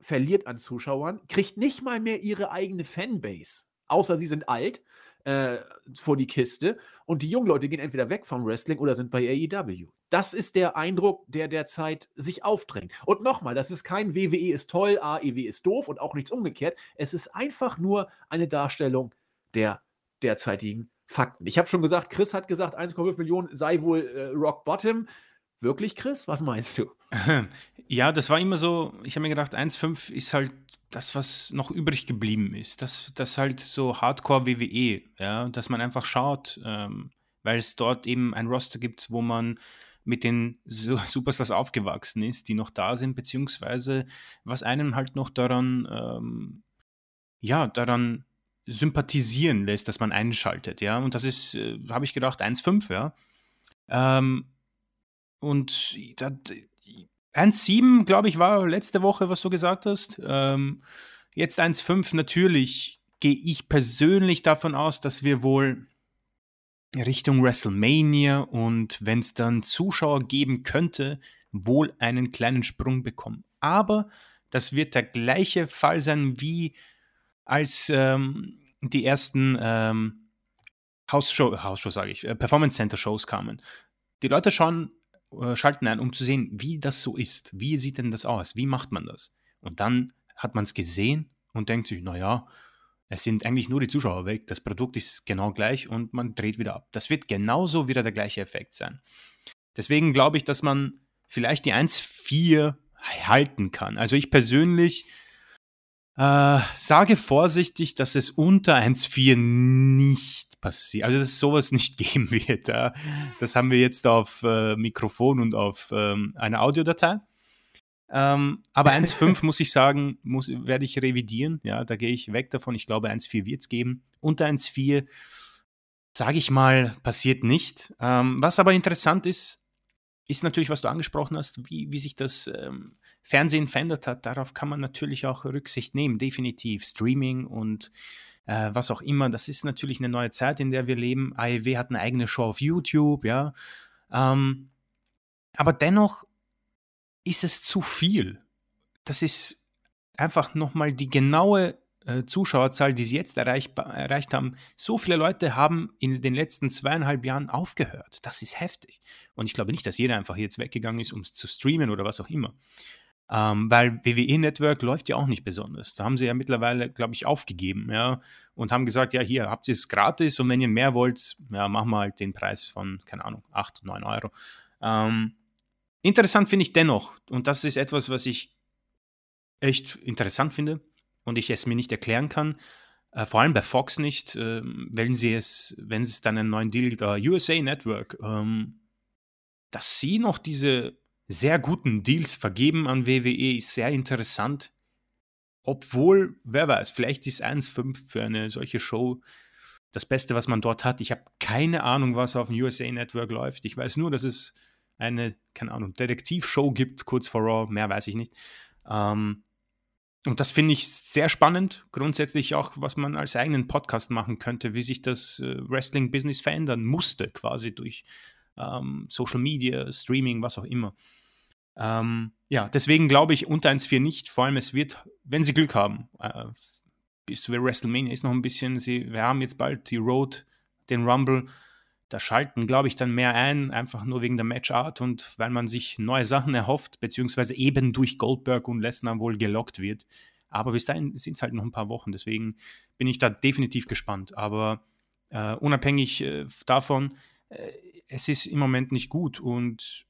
verliert an Zuschauern, kriegt nicht mal mehr ihre eigene Fanbase, außer sie sind alt äh, vor die Kiste und die jungen Leute gehen entweder weg vom Wrestling oder sind bei AEW. Das ist der Eindruck, der derzeit sich aufdrängt. Und nochmal, das ist kein WWE ist toll, AEW ist doof und auch nichts umgekehrt. Es ist einfach nur eine Darstellung der derzeitigen Fakten. Ich habe schon gesagt, Chris hat gesagt, 1,5 Millionen sei wohl äh, Rock Bottom. Wirklich, Chris? Was meinst du? Ja, das war immer so, ich habe mir gedacht, 1,5 ist halt das, was noch übrig geblieben ist. Das, das halt so Hardcore-WWE, ja, dass man einfach schaut, ähm, weil es dort eben ein Roster gibt, wo man mit den Superstars aufgewachsen ist, die noch da sind, beziehungsweise was einem halt noch daran, ähm, ja, daran sympathisieren lässt, dass man einschaltet, ja. Und das ist, äh, habe ich gedacht, 1,5, ja. Ähm, und 1,7, glaube ich, war letzte Woche, was du gesagt hast. Ähm, jetzt 1,5, natürlich gehe ich persönlich davon aus, dass wir wohl Richtung WrestleMania und wenn es dann Zuschauer geben könnte, wohl einen kleinen Sprung bekommen. Aber das wird der gleiche Fall sein wie als ähm, die ersten ähm, House-Show, House-Show sage ich, äh, Performance Center Shows kamen. Die Leute schauen, schalten ein, um zu sehen, wie das so ist. Wie sieht denn das aus? Wie macht man das? Und dann hat man es gesehen und denkt sich, naja, es sind eigentlich nur die Zuschauer weg, das Produkt ist genau gleich und man dreht wieder ab. Das wird genauso wieder der gleiche Effekt sein. Deswegen glaube ich, dass man vielleicht die 1.4 halten kann. Also ich persönlich äh, sage vorsichtig, dass es unter 1.4 nicht passiert. Also dass es sowas nicht geben wird. Ja. Das haben wir jetzt auf äh, Mikrofon und auf ähm, einer Audiodatei. Ähm, aber 1,5 muss ich sagen, muss, werde ich revidieren. Ja, da gehe ich weg davon. Ich glaube, 1,4 wird es geben. Unter 1,4, sage ich mal, passiert nicht. Ähm, was aber interessant ist, ist natürlich, was du angesprochen hast, wie, wie sich das ähm, Fernsehen verändert hat. Darauf kann man natürlich auch Rücksicht nehmen, definitiv. Streaming und äh, was auch immer. Das ist natürlich eine neue Zeit, in der wir leben. AEW hat eine eigene Show auf YouTube, ja. Ähm, aber dennoch ist es zu viel. Das ist einfach nochmal die genaue äh, Zuschauerzahl, die sie jetzt erreicht, erreicht haben. So viele Leute haben in den letzten zweieinhalb Jahren aufgehört. Das ist heftig. Und ich glaube nicht, dass jeder einfach jetzt weggegangen ist, um es zu streamen oder was auch immer. Ähm, weil WWE Network läuft ja auch nicht besonders. Da haben sie ja mittlerweile, glaube ich, aufgegeben, ja, und haben gesagt, ja, hier habt ihr es gratis und wenn ihr mehr wollt, ja, machen wir halt den Preis von, keine Ahnung, 8, 9 Euro. Ähm, Interessant finde ich dennoch, und das ist etwas, was ich echt interessant finde und ich es mir nicht erklären kann, äh, vor allem bei Fox nicht, äh, wenn sie es, wenn es dann einen neuen Deal äh, USA Network, ähm, dass sie noch diese sehr guten Deals vergeben an WWE, ist sehr interessant. Obwohl, wer weiß, vielleicht ist 1,5 für eine solche Show das Beste, was man dort hat. Ich habe keine Ahnung, was auf dem USA Network läuft. Ich weiß nur, dass es eine, keine Ahnung, Detektivshow gibt, kurz vor Raw, mehr weiß ich nicht. Ähm, und das finde ich sehr spannend. Grundsätzlich auch, was man als eigenen Podcast machen könnte, wie sich das äh, Wrestling-Business verändern musste, quasi durch ähm, Social Media, Streaming, was auch immer. Ähm, ja, deswegen glaube ich unter 1.4 nicht. Vor allem, es wird, wenn sie Glück haben, äh, bis zu WrestleMania ist noch ein bisschen, sie, wir haben jetzt bald die Road, den Rumble da schalten, glaube ich, dann mehr ein, einfach nur wegen der Matchart und weil man sich neue Sachen erhofft, beziehungsweise eben durch Goldberg und Lesnar wohl gelockt wird. Aber bis dahin sind es halt noch ein paar Wochen, deswegen bin ich da definitiv gespannt. Aber äh, unabhängig äh, davon, äh, es ist im Moment nicht gut und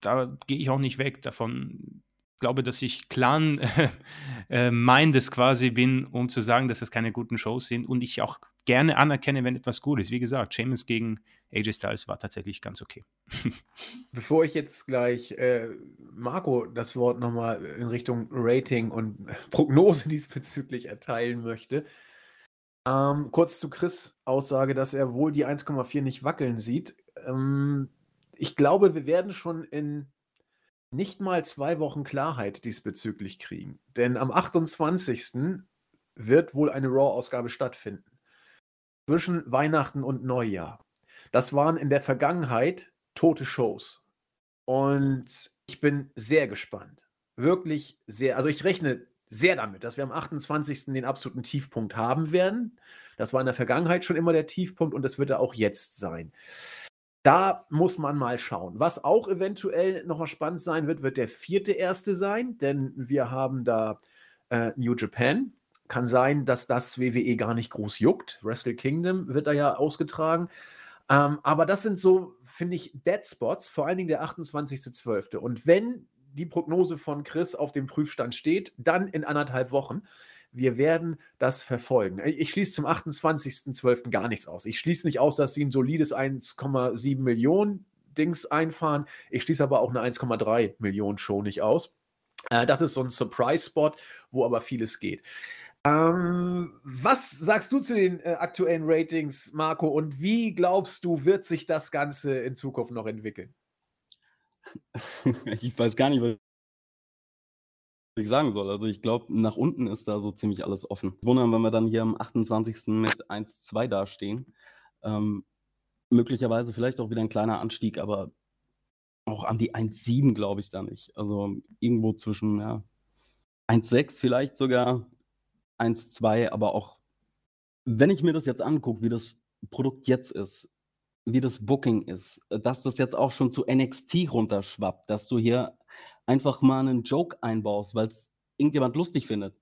da gehe ich auch nicht weg davon. Ich glaube, dass ich clan äh, mindes quasi bin, um zu sagen, dass es keine guten Shows sind und ich auch gerne anerkenne, wenn etwas gut ist. Wie gesagt, Seamus gegen AJ Styles war tatsächlich ganz okay. Bevor ich jetzt gleich äh, Marco das Wort nochmal in Richtung Rating und Prognose diesbezüglich erteilen möchte, ähm, kurz zu Chris Aussage, dass er wohl die 1,4 nicht wackeln sieht. Ähm, ich glaube, wir werden schon in nicht mal zwei Wochen Klarheit diesbezüglich kriegen. Denn am 28. wird wohl eine Raw-Ausgabe stattfinden. Zwischen Weihnachten und Neujahr. Das waren in der Vergangenheit tote Shows. Und ich bin sehr gespannt. Wirklich sehr. Also ich rechne sehr damit, dass wir am 28. den absoluten Tiefpunkt haben werden. Das war in der Vergangenheit schon immer der Tiefpunkt und das wird er auch jetzt sein. Da muss man mal schauen. Was auch eventuell noch mal spannend sein wird, wird der vierte erste sein, denn wir haben da äh, New Japan. Kann sein, dass das WWE gar nicht groß juckt. Wrestle Kingdom wird da ja ausgetragen. Ähm, aber das sind so, finde ich, Dead Spots, vor allen Dingen der 28.12. Und wenn die Prognose von Chris auf dem Prüfstand steht, dann in anderthalb Wochen. Wir werden das verfolgen. Ich schließe zum 28.12. gar nichts aus. Ich schließe nicht aus, dass sie ein solides 1,7 Millionen Dings einfahren. Ich schließe aber auch eine 1,3 Millionen Show nicht aus. Äh, das ist so ein Surprise-Spot, wo aber vieles geht. Ähm, was sagst du zu den äh, aktuellen Ratings, Marco? Und wie glaubst du, wird sich das Ganze in Zukunft noch entwickeln? Ich weiß gar nicht, was ich sagen soll. Also ich glaube, nach unten ist da so ziemlich alles offen. Wundern, wenn wir dann hier am 28. mit 1-2 dastehen. Ähm, möglicherweise vielleicht auch wieder ein kleiner Anstieg, aber auch an die 1-7 glaube ich da nicht. Also irgendwo zwischen ja, 1-6 vielleicht sogar, 1-2, aber auch, wenn ich mir das jetzt angucke, wie das Produkt jetzt ist, wie das Booking ist, dass das jetzt auch schon zu NXT runterschwappt, dass du hier einfach mal einen Joke einbaust, weil es irgendjemand lustig findet.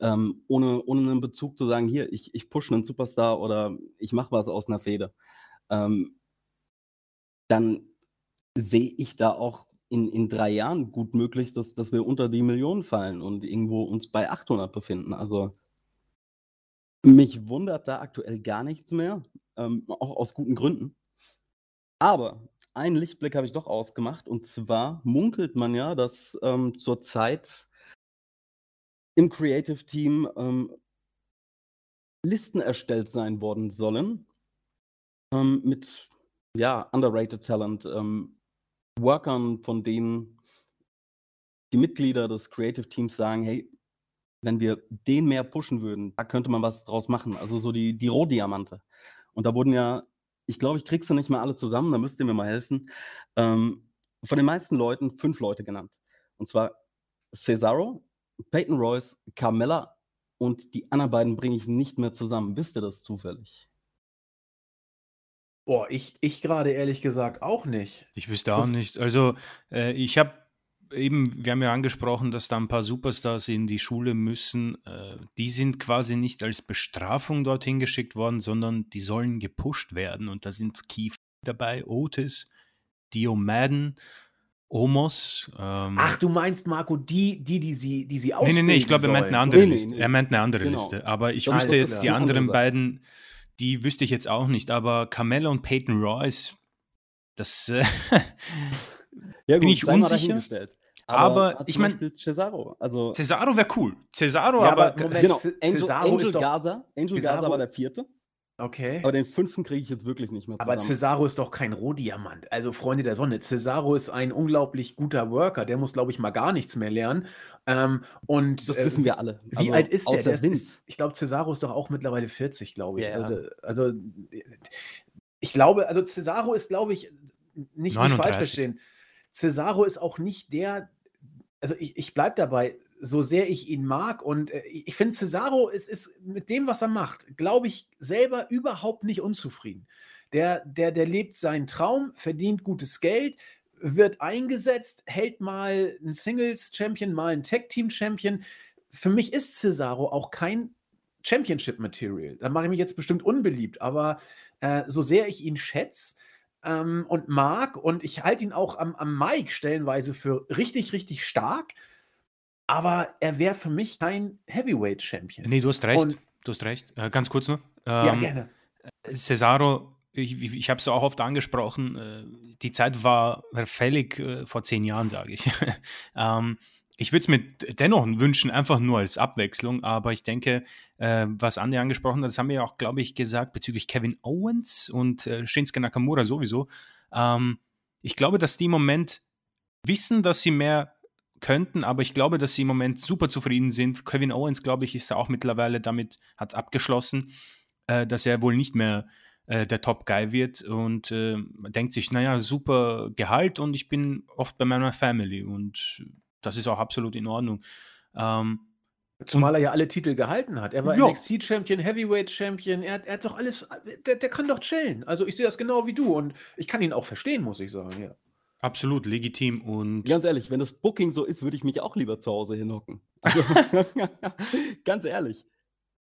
Ähm, ohne, ohne einen Bezug zu sagen, hier, ich, ich pushe einen Superstar oder ich mache was aus einer Fehde. Ähm, dann sehe ich da auch in, in drei Jahren gut möglich, dass, dass wir unter die Millionen fallen und irgendwo uns bei 800 befinden. Also mich wundert da aktuell gar nichts mehr, ähm, auch aus guten Gründen. Aber einen Lichtblick habe ich doch ausgemacht. Und zwar munkelt man ja, dass ähm, zurzeit im Creative Team ähm, Listen erstellt sein worden sollen ähm, mit ja, underrated Talent, ähm, Workern, von denen die Mitglieder des Creative Teams sagen, hey, wenn wir den mehr pushen würden, da könnte man was draus machen. Also so die, die Rohdiamante. Und da wurden ja ich glaube, ich kriege sie nicht mehr alle zusammen, da müsst ihr mir mal helfen. Ähm, von den meisten Leuten fünf Leute genannt. Und zwar Cesaro, Peyton Royce, Carmella und die anderen beiden bringe ich nicht mehr zusammen. Wisst ihr das zufällig? Boah, ich, ich gerade ehrlich gesagt auch nicht. Ich wüsste auch nicht. Also, äh, ich habe eben, wir haben ja angesprochen, dass da ein paar Superstars in die Schule müssen. Äh, die sind quasi nicht als Bestrafung dorthin geschickt worden, sondern die sollen gepusht werden. Und da sind Keith dabei, Otis, Dio Madden, Omos. Ähm, Ach, du meinst, Marco, die, die, die sie, die sie ausbilden Nee, nee, nee, ich glaube, er meint eine andere nee, Liste. Nee, nee. Er meint eine andere genau. Liste. Aber ich das wüsste jetzt die anderen beiden, die wüsste ich jetzt auch nicht. Aber Carmella und Peyton Royce, das äh, ja, gut, bin ich unsicher. Aber, aber ich meine, Cesaro. Also, Cesaro wäre cool. Cesaro, ja, aber, aber Moment, genau. Angel, Cesaro Angel doch, Gaza. Angel Cesaro, Gaza war der vierte. Okay. Aber den fünften kriege ich jetzt wirklich nicht mehr zusammen. Aber Cesaro ist doch kein Rohdiamant. Also, Freunde der Sonne, Cesaro ist ein unglaublich guter Worker. Der muss, glaube ich, mal gar nichts mehr lernen. Ähm, und, das äh, wissen wir alle. Wie also, alt ist der? der ist, ich glaube, Cesaro ist doch auch mittlerweile 40, glaube ich. Yeah. Also, also, ich glaube, also Cesaro ist, glaube ich, nicht, nicht falsch verstehen. Cesaro ist auch nicht der, also ich, ich bleibe dabei, so sehr ich ihn mag und äh, ich finde Cesaro ist, ist mit dem, was er macht, glaube ich, selber überhaupt nicht unzufrieden. Der, der, der lebt seinen Traum, verdient gutes Geld, wird eingesetzt, hält mal einen Singles-Champion, mal einen Tag-Team-Champion. Für mich ist Cesaro auch kein Championship-Material. Da mache ich mich jetzt bestimmt unbeliebt, aber äh, so sehr ich ihn schätze ähm, und mag und ich halte ihn auch am, am Mic stellenweise für richtig, richtig stark, aber er wäre für mich kein Heavyweight-Champion. Nee, du hast recht. Und, du hast recht. Äh, ganz kurz noch. Ähm, ja, gerne. Cesaro, ich, ich habe es auch oft angesprochen, äh, die Zeit war fällig äh, vor zehn Jahren, sage ich. ähm, ich würde es mir dennoch wünschen, einfach nur als Abwechslung, aber ich denke, äh, was Andi angesprochen hat, das haben wir ja auch, glaube ich, gesagt bezüglich Kevin Owens und äh, Shinsuke Nakamura sowieso. Ähm, ich glaube, dass die im Moment wissen, dass sie mehr könnten, aber ich glaube, dass sie im Moment super zufrieden sind. Kevin Owens, glaube ich, ist auch mittlerweile damit, hat abgeschlossen, äh, dass er wohl nicht mehr äh, der Top-Guy wird und äh, denkt sich, naja, super Gehalt und ich bin oft bei meiner Family und das ist auch absolut in Ordnung. Ähm, Zumal er ja alle Titel gehalten hat. Er war NXT-Champion, Heavyweight-Champion. Er, er, hat doch alles. Der, der, kann doch chillen. Also, ich sehe das genau wie du. Und ich kann ihn auch verstehen, muss ich sagen. Ja. Absolut legitim. Und ganz ehrlich, wenn das Booking so ist, würde ich mich auch lieber zu Hause hinhocken. Also, ganz ehrlich.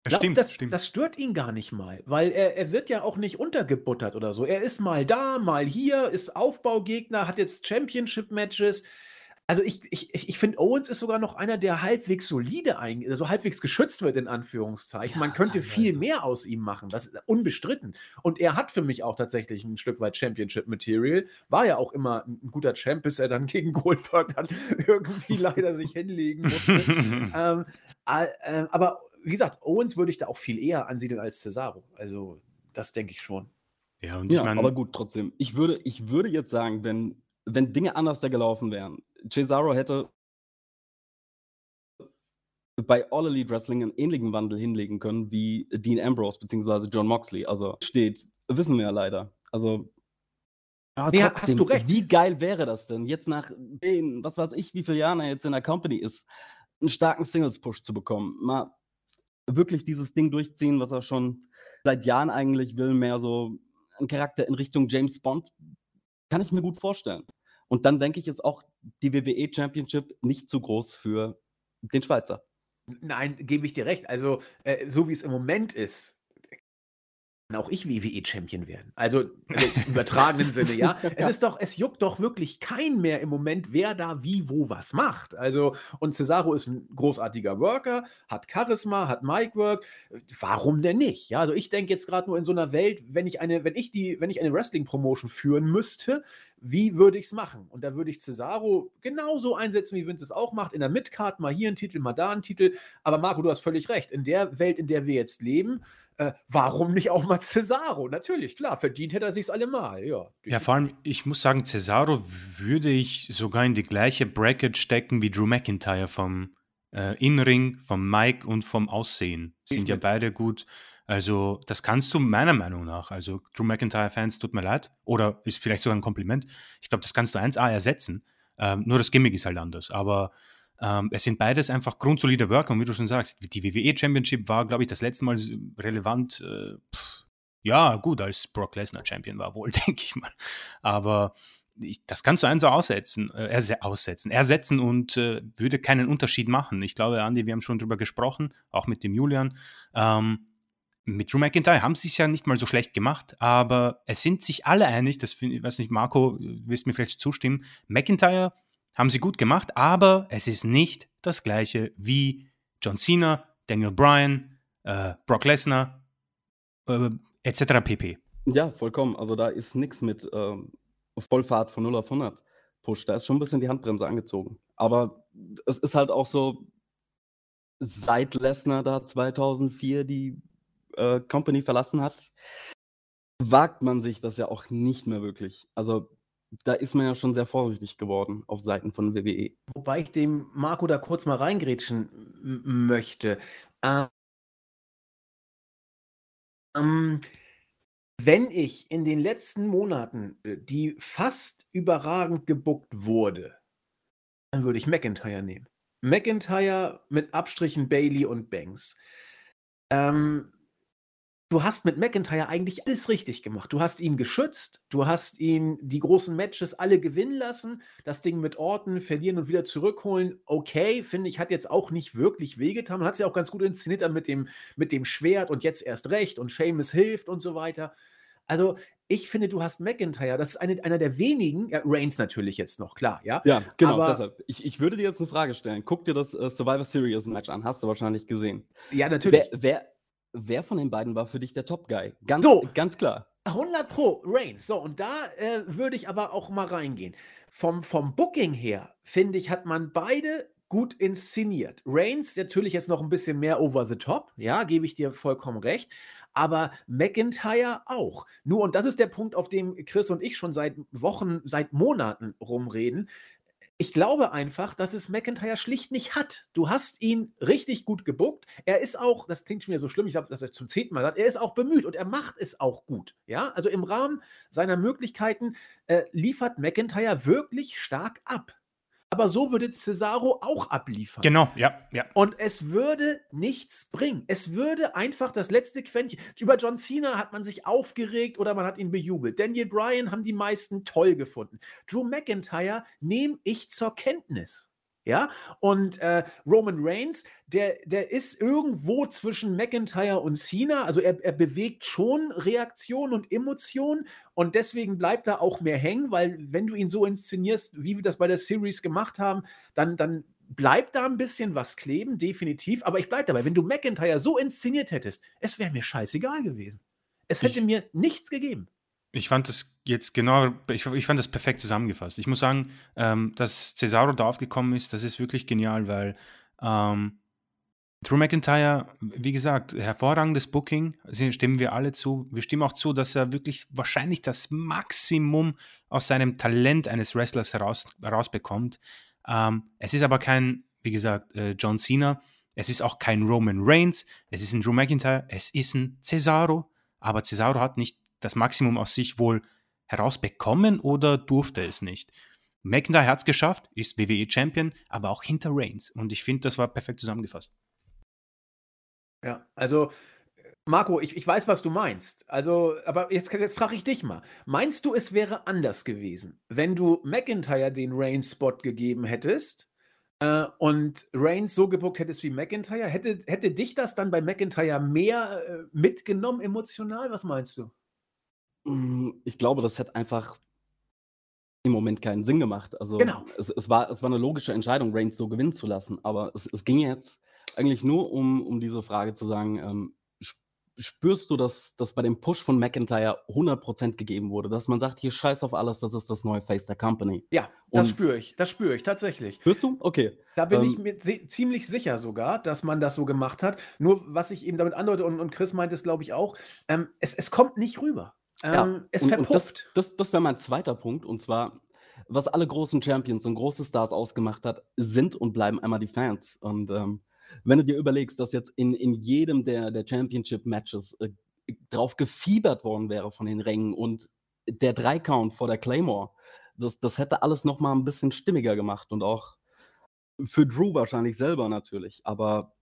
Das stimmt, das, stimmt. Das stört ihn gar nicht mal, weil er, er wird ja auch nicht untergebuttert oder so. Er ist mal da, mal hier, ist Aufbaugegner, hat jetzt Championship-Matches. Also ich, ich, ich finde, Owens ist sogar noch einer, der halbwegs solide, also halbwegs geschützt wird, in Anführungszeichen. Man könnte viel mehr aus ihm machen, das ist unbestritten. Und er hat für mich auch tatsächlich ein Stück weit Championship-Material. War ja auch immer ein guter Champ, bis er dann gegen Goldberg dann irgendwie leider sich hinlegen musste. ähm, äh, aber wie gesagt, Owens würde ich da auch viel eher ansiedeln als Cesaro. Also das denke ich schon. Ja, und ich ja, mein, aber gut, trotzdem. Ich würde, ich würde jetzt sagen, wenn, wenn Dinge anders da gelaufen wären, Cesaro hätte bei All Elite Wrestling einen ähnlichen Wandel hinlegen können wie Dean Ambrose bzw. John Moxley. Also steht, wissen wir ja leider. Also aber trotzdem, hast du recht. Wie geil wäre das denn, jetzt nach den, was weiß ich, wie viele Jahren er jetzt in der Company ist, einen starken Singles-Push zu bekommen? Mal wirklich dieses Ding durchziehen, was er schon seit Jahren eigentlich will, mehr so ein Charakter in Richtung James Bond, kann ich mir gut vorstellen. Und dann denke ich, ist auch die WWE Championship nicht zu groß für den Schweizer. Nein, gebe ich dir recht. Also, äh, so wie es im Moment ist, auch ich WWE-Champion werden. Also, im übertragenen Sinne, ja. Es ist doch, es juckt doch wirklich kein mehr im Moment, wer da wie wo was macht. Also, und Cesaro ist ein großartiger Worker, hat Charisma, hat Micwork. Warum denn nicht? Ja, also ich denke jetzt gerade nur in so einer Welt, wenn ich eine, wenn ich die, wenn ich eine Wrestling-Promotion führen müsste, wie würde ich es machen? Und da würde ich Cesaro genauso einsetzen, wie Vince es auch macht. In der Midcard mal hier ein Titel, mal da ein Titel. Aber Marco, du hast völlig recht. In der Welt, in der wir jetzt leben, äh, warum nicht auch mal Cesaro? Natürlich, klar, verdient hätte er sich's allemal, ja. Ja, vor allem, ich muss sagen, Cesaro würde ich sogar in die gleiche Bracket stecken wie Drew McIntyre vom äh, Inring, vom Mike und vom Aussehen. Sind ja beide gut. Also, das kannst du meiner Meinung nach, also Drew McIntyre-Fans, tut mir leid, oder ist vielleicht sogar ein Kompliment. Ich glaube, das kannst du 1A ersetzen. Ähm, nur das Gimmick ist halt anders. Aber ähm, es sind beides einfach grundsolide Worker und wie du schon sagst, die WWE Championship war, glaube ich, das letzte Mal relevant. Äh, ja, gut, als Brock Lesnar Champion war wohl, denke ich mal. Aber ich, das kannst du eins aussetzen, äh, aussetzen, ersetzen und äh, würde keinen Unterschied machen. Ich glaube, Andi, wir haben schon drüber gesprochen, auch mit dem Julian. Ähm, mit Drew McIntyre haben sie es ja nicht mal so schlecht gemacht, aber es sind sich alle einig, das ich weiß nicht, Marco, wirst mir vielleicht zustimmen, McIntyre haben sie gut gemacht, aber es ist nicht das gleiche wie John Cena, Daniel Bryan, äh, Brock Lesnar, äh, etc. pp. Ja, vollkommen. Also da ist nichts mit ähm, Vollfahrt von 0 auf 100 Push. Da ist schon ein bisschen die Handbremse angezogen. Aber es ist halt auch so, seit Lesnar da 2004 die äh, Company verlassen hat, wagt man sich das ja auch nicht mehr wirklich. Also da ist man ja schon sehr vorsichtig geworden auf Seiten von WWE. Wobei ich dem Marco da kurz mal reingrätschen möchte. Ähm, ähm, wenn ich in den letzten Monaten, äh, die fast überragend gebuckt wurde, dann würde ich McIntyre nehmen. McIntyre mit Abstrichen Bailey und Banks. Ähm, du hast mit McIntyre eigentlich alles richtig gemacht. Du hast ihn geschützt, du hast ihn die großen Matches alle gewinnen lassen, das Ding mit Orten verlieren und wieder zurückholen. Okay, finde ich, hat jetzt auch nicht wirklich wehgetan. Man hat es ja auch ganz gut inszeniert mit dem, mit dem Schwert und jetzt erst recht und Seamus hilft und so weiter. Also, ich finde, du hast McIntyre, das ist eine, einer der wenigen, ja, Reigns natürlich jetzt noch, klar, ja. Ja, genau, Aber, deshalb. Ich, ich würde dir jetzt eine Frage stellen. Guck dir das äh, Survivor Series Match an, hast du wahrscheinlich gesehen. Ja, natürlich. Wer, wer, wer von den beiden war für dich der Top-Guy? Ganz, so, ganz klar. 100 Pro, Reigns. So, und da äh, würde ich aber auch mal reingehen. Vom, vom Booking her, finde ich, hat man beide gut inszeniert. Reigns natürlich jetzt noch ein bisschen mehr over the top, ja, gebe ich dir vollkommen recht. Aber McIntyre auch. Nur, und das ist der Punkt, auf dem Chris und ich schon seit Wochen, seit Monaten rumreden ich glaube einfach, dass es McIntyre schlicht nicht hat. Du hast ihn richtig gut gebuckt. Er ist auch, das klingt schon wieder so schlimm, ich habe das jetzt zum zehnten Mal gesagt, er ist auch bemüht und er macht es auch gut. Ja, also im Rahmen seiner Möglichkeiten äh, liefert McIntyre wirklich stark ab aber so würde Cesaro auch abliefern. Genau, ja, ja. Und es würde nichts bringen. Es würde einfach das letzte Quäntchen. Über John Cena hat man sich aufgeregt oder man hat ihn bejubelt. Daniel Bryan haben die meisten toll gefunden. Drew McIntyre nehme ich zur Kenntnis. Ja, und äh, Roman Reigns, der, der ist irgendwo zwischen McIntyre und Cena. Also er, er bewegt schon Reaktion und Emotionen und deswegen bleibt er auch mehr hängen, weil wenn du ihn so inszenierst, wie wir das bei der Series gemacht haben, dann, dann bleibt da ein bisschen was kleben, definitiv. Aber ich bleibe dabei, wenn du McIntyre so inszeniert hättest, es wäre mir scheißegal gewesen. Es hätte ich, mir nichts gegeben. Ich fand das jetzt genau, ich, ich fand das perfekt zusammengefasst. Ich muss sagen, ähm, dass Cesaro da aufgekommen ist, das ist wirklich genial, weil ähm, Drew McIntyre, wie gesagt, hervorragendes Booking, stimmen wir alle zu. Wir stimmen auch zu, dass er wirklich wahrscheinlich das Maximum aus seinem Talent eines Wrestlers heraus, herausbekommt. Ähm, es ist aber kein, wie gesagt, äh, John Cena. Es ist auch kein Roman Reigns. Es ist ein Drew McIntyre. Es ist ein Cesaro. Aber Cesaro hat nicht das Maximum aus sich wohl herausbekommen oder durfte es nicht? McIntyre hat es geschafft, ist WWE-Champion, aber auch hinter Reigns. Und ich finde, das war perfekt zusammengefasst. Ja, also Marco, ich, ich weiß, was du meinst. Also, aber jetzt, jetzt frage ich dich mal. Meinst du, es wäre anders gewesen, wenn du McIntyre den Reigns-Spot gegeben hättest äh, und Reigns so gebuckt hättest wie McIntyre? Hätte, hätte dich das dann bei McIntyre mehr äh, mitgenommen emotional? Was meinst du? Hm, ich glaube, das hätte einfach im Moment keinen Sinn gemacht. Also Genau. es, es, war, es war eine logische Entscheidung, Reigns so gewinnen zu lassen. Aber es, es ging jetzt eigentlich nur um, um diese Frage zu sagen, ähm, spürst du, dass, dass bei dem Push von McIntyre 100% gegeben wurde, dass man sagt, hier scheiß auf alles, das ist das neue Face der Company. Ja, das spüre ich. Das spüre ich tatsächlich. Spürst du? Okay. Da bin ich ähm mir ziemlich sicher sogar, dass man das so gemacht hat. Nur was ich eben damit andeute und, und Chris meint es, glaube ich, auch, ähm, es, es kommt nicht rüber. Ja, ähm, es und, verpufft. Und das, das, das wäre mein zweiter Punkt. Und zwar, was alle großen Champions und große Stars ausgemacht hat, sind und bleiben einmal die Fans. Und ähm, wenn du dir überlegst, dass jetzt in, in jedem der, der Championship-Matches äh, drauf gefiebert worden wäre von den Rängen und der Dreikount vor der Claymore, das, das hätte alles nochmal ein bisschen stimmiger gemacht und auch für Drew wahrscheinlich selber natürlich. Aber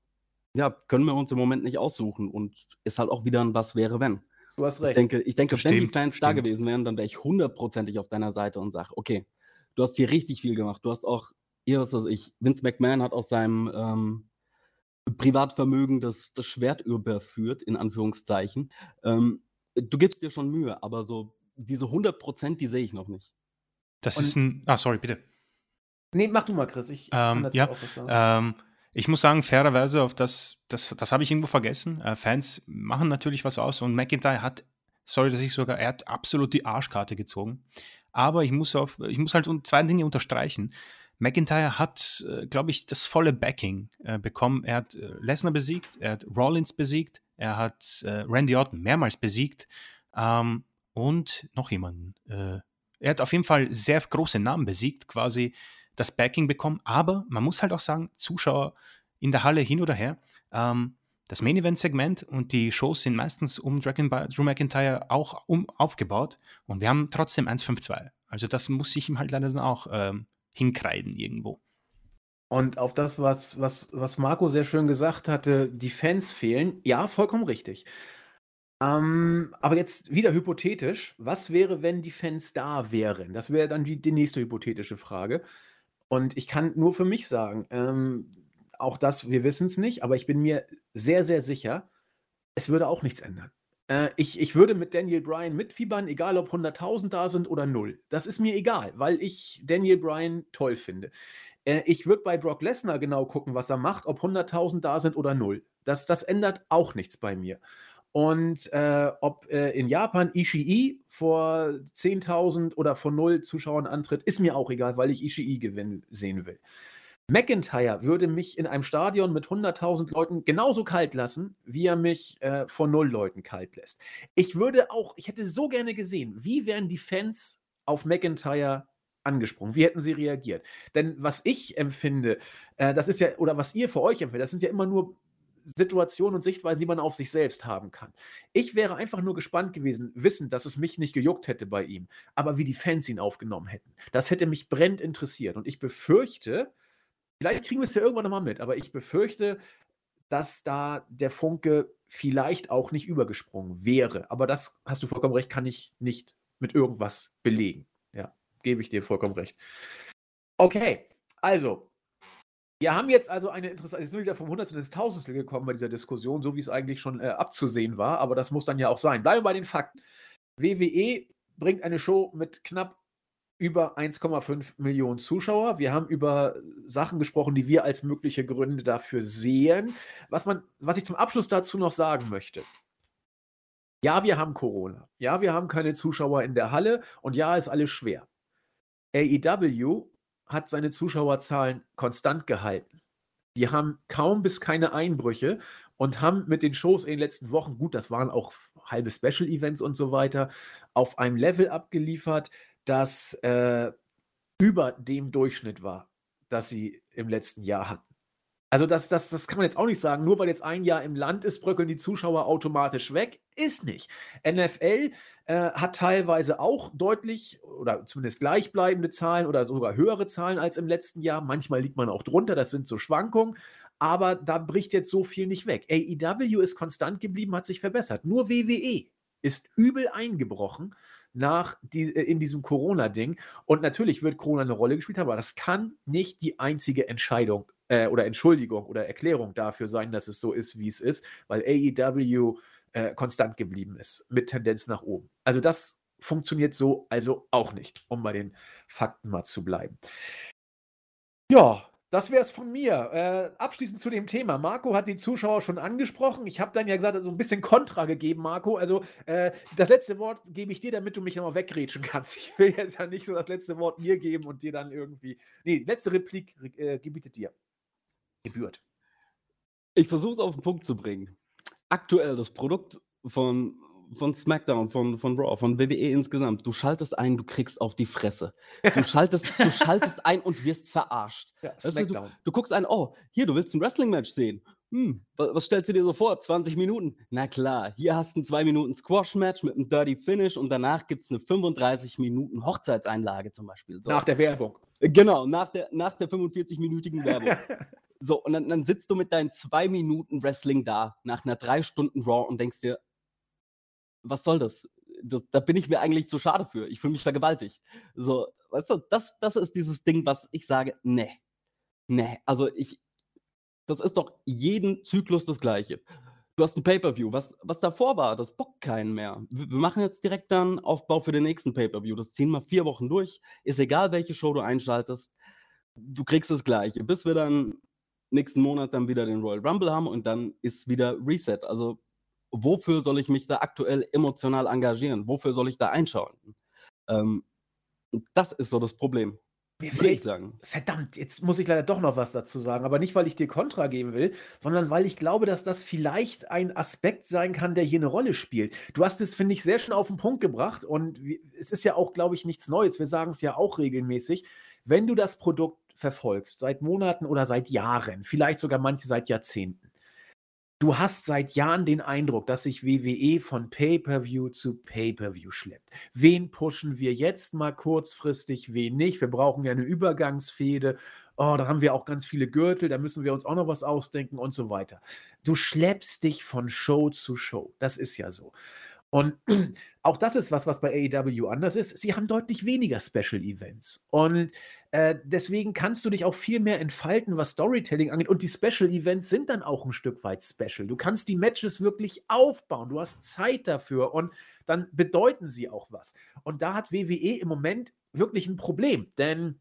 ja, können wir uns im Moment nicht aussuchen und ist halt auch wieder ein Was wäre, wenn. Du hast recht. Ich denke, ich denke wenn die Fans stimmt. da gewesen wären, dann wäre ich hundertprozentig auf deiner Seite und sage, okay, du hast hier richtig viel gemacht. Du hast auch, ihr was weiß ich, Vince McMahon hat aus seinem ähm, Privatvermögen das, das Schwert überführt, in Anführungszeichen. Ähm, du gibst dir schon Mühe, aber so diese 100 die sehe ich noch nicht. Das und ist ein. Ah, sorry, bitte. Nee, mach du mal, Chris. Ich ähm, ja, ähm, ich muss sagen, fairerweise, auf das, das, das habe ich irgendwo vergessen. Äh, Fans machen natürlich was aus und McIntyre hat, sorry, dass ich sogar, er hat absolut die Arschkarte gezogen. Aber ich muss, auf, ich muss halt zwei Dinge unterstreichen. McIntyre hat, äh, glaube ich, das volle Backing äh, bekommen. Er hat äh, Lesnar besiegt, er hat Rollins besiegt, er hat äh, Randy Orton mehrmals besiegt ähm, und noch jemanden. Äh, er hat auf jeden Fall sehr große Namen besiegt, quasi das Backing bekommen. Aber man muss halt auch sagen, Zuschauer in der Halle hin oder her, ähm, das Main Event Segment und die Shows sind meistens um Dragon Drew McIntyre auch um, aufgebaut und wir haben trotzdem 1-5-2. Also das muss ich ihm halt leider dann auch ähm, hinkreiden irgendwo. Und auf das, was, was, was Marco sehr schön gesagt hatte, die Fans fehlen, ja, vollkommen richtig. Ähm, aber jetzt wieder hypothetisch. Was wäre, wenn die Fans da wären? Das wäre dann die, die nächste hypothetische Frage. Und ich kann nur für mich sagen, ähm, auch das, wir wissen es nicht, aber ich bin mir sehr, sehr sicher, es würde auch nichts ändern. Äh, ich, ich würde mit Daniel Bryan mitfiebern, egal ob 100.000 da sind oder null. Das ist mir egal, weil ich Daniel Bryan toll finde. Äh, ich würde bei Brock Lesnar genau gucken, was er macht, ob 100.000 da sind oder null. Das, das ändert auch nichts bei mir. Und äh, ob äh, in Japan Ishii vor 10.000 oder vor null Zuschauern antritt, ist mir auch egal, weil ich Ishii gewinnen sehen will. McIntyre würde mich in einem Stadion mit 100.000 Leuten genauso kalt lassen, wie er mich äh, vor null Leuten kalt lässt. Ich würde auch, ich hätte so gerne gesehen, wie wären die Fans auf McIntyre angesprungen? Wie hätten sie reagiert? Denn was ich empfinde, äh, das ist ja, oder was ihr für euch empfindet, das sind ja immer nur Situationen und Sichtweisen, die man auf sich selbst haben kann. Ich wäre einfach nur gespannt gewesen, wissend, dass es mich nicht gejuckt hätte bei ihm, aber wie die Fans ihn aufgenommen hätten. Das hätte mich brennend interessiert. Und ich befürchte, Vielleicht kriegen wir es ja irgendwann nochmal mit, aber ich befürchte, dass da der Funke vielleicht auch nicht übergesprungen wäre. Aber das, hast du vollkommen recht, kann ich nicht mit irgendwas belegen. Ja, gebe ich dir vollkommen recht. Okay, also, wir haben jetzt also eine interessante, wir sind wieder vom Hundertstel ins Tausendstel gekommen bei dieser Diskussion, so wie es eigentlich schon äh, abzusehen war, aber das muss dann ja auch sein. Bleiben wir bei den Fakten. WWE bringt eine Show mit knapp über 1,5 Millionen Zuschauer. Wir haben über Sachen gesprochen, die wir als mögliche Gründe dafür sehen. Was, man, was ich zum Abschluss dazu noch sagen möchte. Ja, wir haben Corona. Ja, wir haben keine Zuschauer in der Halle und ja, ist alles schwer. AEW hat seine Zuschauerzahlen konstant gehalten. Die haben kaum bis keine Einbrüche und haben mit den Shows in den letzten Wochen, gut, das waren auch halbe Special-Events und so weiter, auf einem Level abgeliefert, das äh, über dem Durchschnitt war, das sie im letzten Jahr hatten. Also das, das, das kann man jetzt auch nicht sagen, nur weil jetzt ein Jahr im Land ist, bröckeln die Zuschauer automatisch weg. Ist nicht. NFL äh, hat teilweise auch deutlich oder zumindest gleichbleibende Zahlen oder sogar höhere Zahlen als im letzten Jahr. Manchmal liegt man auch drunter, das sind so Schwankungen. Aber da bricht jetzt so viel nicht weg. AEW ist konstant geblieben, hat sich verbessert. Nur WWE ist übel eingebrochen nach die, äh, in diesem Corona-Ding. Und natürlich wird Corona eine Rolle gespielt haben, aber das kann nicht die einzige Entscheidung äh, oder Entschuldigung oder Erklärung dafür sein, dass es so ist, wie es ist, weil AEW äh, konstant geblieben ist mit Tendenz nach oben. Also das funktioniert so also auch nicht, um bei den Fakten mal zu bleiben. Ja, das wäre es von mir. Äh, abschließend zu dem Thema. Marco hat die Zuschauer schon angesprochen. Ich habe dann ja gesagt, so also ein bisschen Kontra gegeben, Marco. Also äh, das letzte Wort gebe ich dir, damit du mich nochmal weggrätschen kannst. Ich will jetzt ja nicht so das letzte Wort mir geben und dir dann irgendwie. Nee, die letzte Replik äh, gebietet dir. Gebührt. Ich versuche es auf den Punkt zu bringen. Aktuell das Produkt von von SmackDown, von, von Raw, von WWE insgesamt. Du schaltest ein, du kriegst auf die Fresse. Du schaltest, du schaltest ein und wirst verarscht. Ja, weißt du, du, guckst ein, oh, hier, du willst ein Wrestling-Match sehen. Hm, was, was, stellst du dir so vor? 20 Minuten? Na klar, hier hast du ein 2 Minuten Squash-Match mit einem Dirty Finish und danach gibt es eine 35 Minuten Hochzeitseinlage zum Beispiel. So. Nach der Werbung. Genau, nach der, nach der 45-minütigen Werbung. so, und dann, dann sitzt du mit deinen 2 Minuten Wrestling da, nach einer 3 Stunden Raw und denkst dir, was soll das? das? Da bin ich mir eigentlich zu schade für. Ich fühle mich vergewaltigt. So, weißt du, das, das ist dieses Ding, was ich sage, nee. Nee, also ich, das ist doch jeden Zyklus das Gleiche. Du hast ein Pay-Per-View. Was, was davor war, das bockt keinen mehr. Wir, wir machen jetzt direkt dann Aufbau für den nächsten Pay-Per-View. Das ziehen wir vier Wochen durch. Ist egal, welche Show du einschaltest. Du kriegst das Gleiche. Bis wir dann nächsten Monat dann wieder den Royal Rumble haben und dann ist wieder Reset. Also wofür soll ich mich da aktuell emotional engagieren? Wofür soll ich da einschauen? Ähm, das ist so das Problem. Mir fällt, ich sagen. Verdammt, jetzt muss ich leider doch noch was dazu sagen, aber nicht, weil ich dir Kontra geben will, sondern weil ich glaube, dass das vielleicht ein Aspekt sein kann, der hier eine Rolle spielt. Du hast es, finde ich, sehr schön auf den Punkt gebracht und es ist ja auch, glaube ich, nichts Neues. Wir sagen es ja auch regelmäßig. Wenn du das Produkt verfolgst, seit Monaten oder seit Jahren, vielleicht sogar manche seit Jahrzehnten, Du hast seit Jahren den Eindruck, dass sich WWE von Pay-per-View zu Pay-per-View schleppt. Wen pushen wir jetzt mal kurzfristig, wen nicht? Wir brauchen ja eine Übergangsfehde. Oh, da haben wir auch ganz viele Gürtel, da müssen wir uns auch noch was ausdenken und so weiter. Du schleppst dich von Show zu Show. Das ist ja so. Und auch das ist was, was bei AEW anders ist. Sie haben deutlich weniger Special Events. Und äh, deswegen kannst du dich auch viel mehr entfalten, was Storytelling angeht. Und die Special Events sind dann auch ein Stück weit special. Du kannst die Matches wirklich aufbauen. Du hast Zeit dafür und dann bedeuten sie auch was. Und da hat WWE im Moment wirklich ein Problem. Denn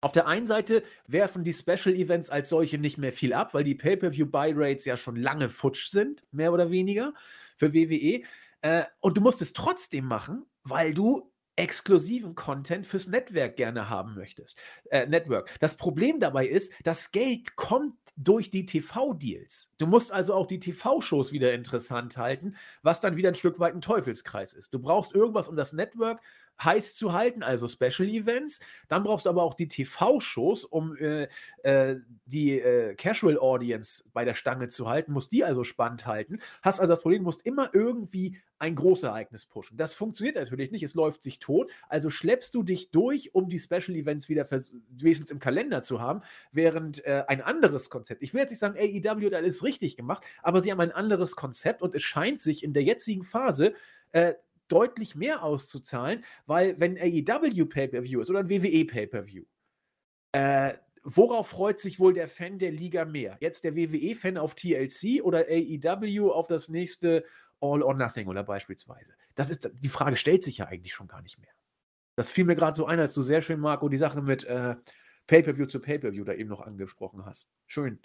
auf der einen Seite werfen die Special Events als solche nicht mehr viel ab, weil die Pay-per-view-Buy-Rates ja schon lange futsch sind, mehr oder weniger, für WWE. Äh, und du musst es trotzdem machen, weil du exklusiven Content fürs Netzwerk gerne haben möchtest. Äh, Network. Das Problem dabei ist, das Geld kommt durch die TV-Deals. Du musst also auch die TV-Shows wieder interessant halten, was dann wieder ein Stück weit ein Teufelskreis ist. Du brauchst irgendwas, um das Network heiß zu halten, also Special Events. Dann brauchst du aber auch die TV-Shows, um äh, äh, die äh, Casual Audience bei der Stange zu halten, musst die also spannend halten. Hast also das Problem, musst immer irgendwie ein Großereignis pushen. Das funktioniert natürlich nicht, es läuft sich tot. Also schleppst du dich durch, um die Special Events wieder wenigstens im Kalender zu haben, während äh, ein anderes Konzept, ich will jetzt nicht sagen, AEW hat alles richtig gemacht, aber sie haben ein anderes Konzept und es scheint sich in der jetzigen Phase äh, deutlich mehr auszuzahlen, weil wenn AEW Pay-Per-View ist oder ein WWE Pay-Per-View, äh, worauf freut sich wohl der Fan der Liga mehr? Jetzt der WWE-Fan auf TLC oder AEW auf das nächste All or Nothing oder beispielsweise? Das ist, die Frage stellt sich ja eigentlich schon gar nicht mehr. Das fiel mir gerade so ein, als du sehr schön, Marco, die Sache mit äh, Pay-Per-View zu Pay-Per-View da eben noch angesprochen hast. Schön.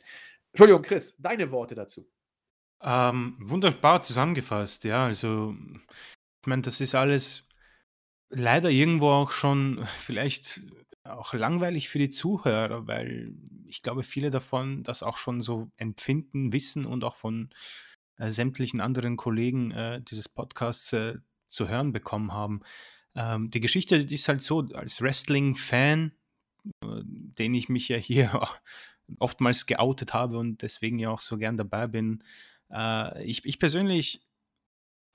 Entschuldigung, Chris, deine Worte dazu. Ähm, wunderbar zusammengefasst, ja. Also ich meine, das ist alles leider irgendwo auch schon vielleicht auch langweilig für die Zuhörer, weil ich glaube, viele davon das auch schon so empfinden, wissen und auch von äh, sämtlichen anderen Kollegen äh, dieses Podcasts äh, zu hören bekommen haben. Ähm, die Geschichte ist halt so, als Wrestling-Fan, äh, den ich mich ja hier oftmals geoutet habe und deswegen ja auch so gern dabei bin, äh, ich, ich persönlich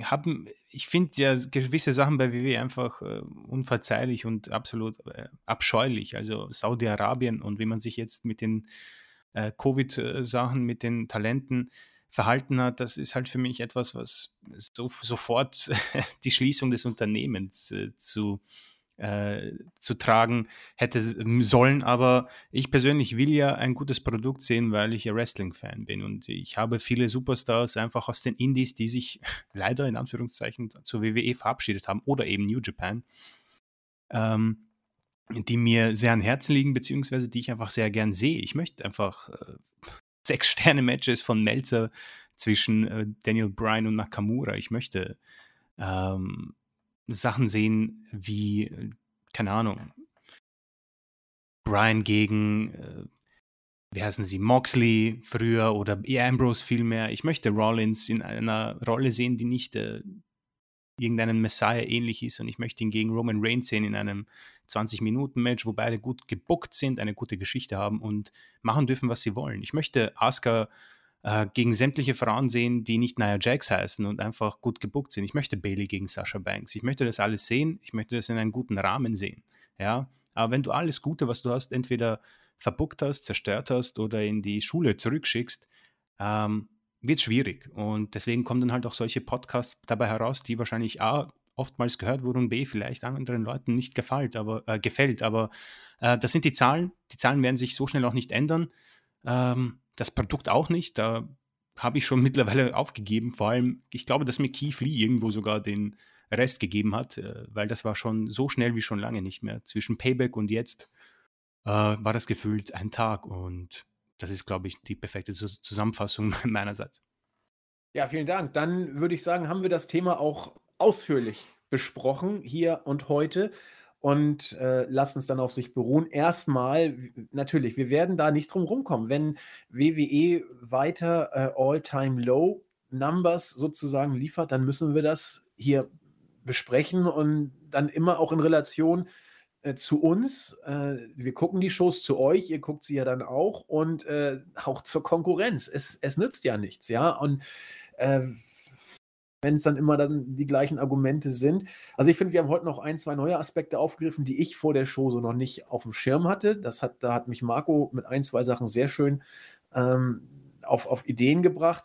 haben, ich finde ja gewisse Sachen bei WWE einfach äh, unverzeihlich und absolut äh, abscheulich. Also Saudi-Arabien und wie man sich jetzt mit den äh, Covid-Sachen, mit den Talenten verhalten hat, das ist halt für mich etwas, was so, sofort die Schließung des Unternehmens äh, zu äh, zu tragen hätte sollen. Aber ich persönlich will ja ein gutes Produkt sehen, weil ich ja Wrestling-Fan bin. Und ich habe viele Superstars einfach aus den Indies, die sich leider in Anführungszeichen zur WWE verabschiedet haben oder eben New Japan. Ähm, die mir sehr an Herzen liegen, beziehungsweise die ich einfach sehr gern sehe. Ich möchte einfach äh, sechs Sterne-Matches von Melzer zwischen äh, Daniel Bryan und Nakamura. Ich möchte ähm, Sachen sehen wie, äh, keine Ahnung, Brian gegen, äh, wie heißen sie, Moxley früher oder Ambrose vielmehr. Ich möchte Rollins in einer Rolle sehen, die nicht äh, irgendeinem Messiah ähnlich ist und ich möchte ihn gegen Roman Reigns sehen in einem 20-Minuten-Match, wo beide gut gebuckt sind, eine gute Geschichte haben und machen dürfen, was sie wollen. Ich möchte Asuka äh, gegen sämtliche Frauen sehen, die nicht Nia Jax heißen und einfach gut gebuckt sind. Ich möchte Bailey gegen Sasha Banks. Ich möchte das alles sehen. Ich möchte das in einem guten Rahmen sehen. Ja, aber wenn du alles Gute, was du hast, entweder verbuckt hast, zerstört hast oder in die Schule zurückschickst, ähm, wird schwierig. Und deswegen kommen dann halt auch solche Podcasts dabei heraus, die wahrscheinlich A, oftmals gehört wurden B, vielleicht anderen Leuten nicht gefällt. Aber, äh, gefällt. aber äh, das sind die Zahlen. Die Zahlen werden sich so schnell auch nicht ändern. Ähm, das Produkt auch nicht. Da habe ich schon mittlerweile aufgegeben. Vor allem, ich glaube, dass mir Keith Lee irgendwo sogar den Rest gegeben hat, äh, weil das war schon so schnell wie schon lange nicht mehr. Zwischen Payback und jetzt äh, war das gefühlt ein Tag und das ist, glaube ich, die perfekte Zusammenfassung meinerseits. Ja, vielen Dank. Dann würde ich sagen, haben wir das Thema auch ausführlich besprochen hier und heute und äh, lassen es dann auf sich beruhen. Erstmal, natürlich, wir werden da nicht drum rumkommen. Wenn WWE weiter äh, All-Time-Low-Numbers sozusagen liefert, dann müssen wir das hier besprechen und dann immer auch in Relation äh, zu uns. Äh, wir gucken die Shows zu euch, ihr guckt sie ja dann auch und äh, auch zur Konkurrenz. Es, es nützt ja nichts, ja. Und wenn es dann immer dann die gleichen Argumente sind. Also ich finde, wir haben heute noch ein, zwei neue Aspekte aufgegriffen, die ich vor der Show so noch nicht auf dem Schirm hatte. Das hat, da hat mich Marco mit ein, zwei Sachen sehr schön ähm, auf, auf Ideen gebracht.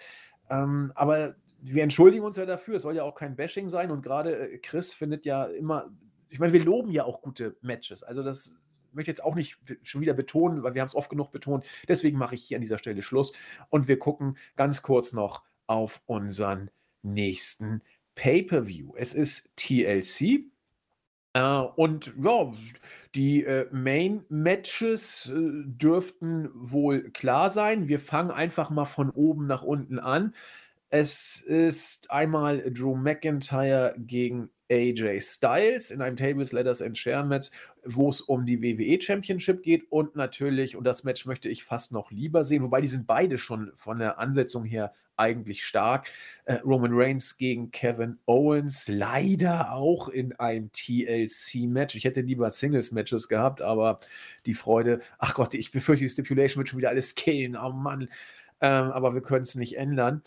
Ähm, aber wir entschuldigen uns ja dafür. Es soll ja auch kein Bashing sein. Und gerade äh, Chris findet ja immer, ich meine, wir loben ja auch gute Matches. Also das möchte ich jetzt auch nicht schon wieder betonen, weil wir haben es oft genug betont. Deswegen mache ich hier an dieser Stelle Schluss. Und wir gucken ganz kurz noch auf unseren nächsten Pay-per-View. Es ist TLC. Äh, und ja, die äh, Main-Matches äh, dürften wohl klar sein. Wir fangen einfach mal von oben nach unten an. Es ist einmal Drew McIntyre gegen AJ Styles in einem Tables, Letters and Share Match, wo es um die WWE Championship geht und natürlich, und das Match möchte ich fast noch lieber sehen, wobei die sind beide schon von der Ansetzung her eigentlich stark. Äh, Roman Reigns gegen Kevin Owens, leider auch in einem TLC-Match. Ich hätte lieber Singles-Matches gehabt, aber die Freude, ach Gott, ich befürchte, die Stipulation wird schon wieder alles killen, oh Mann. Ähm, aber wir können es nicht ändern.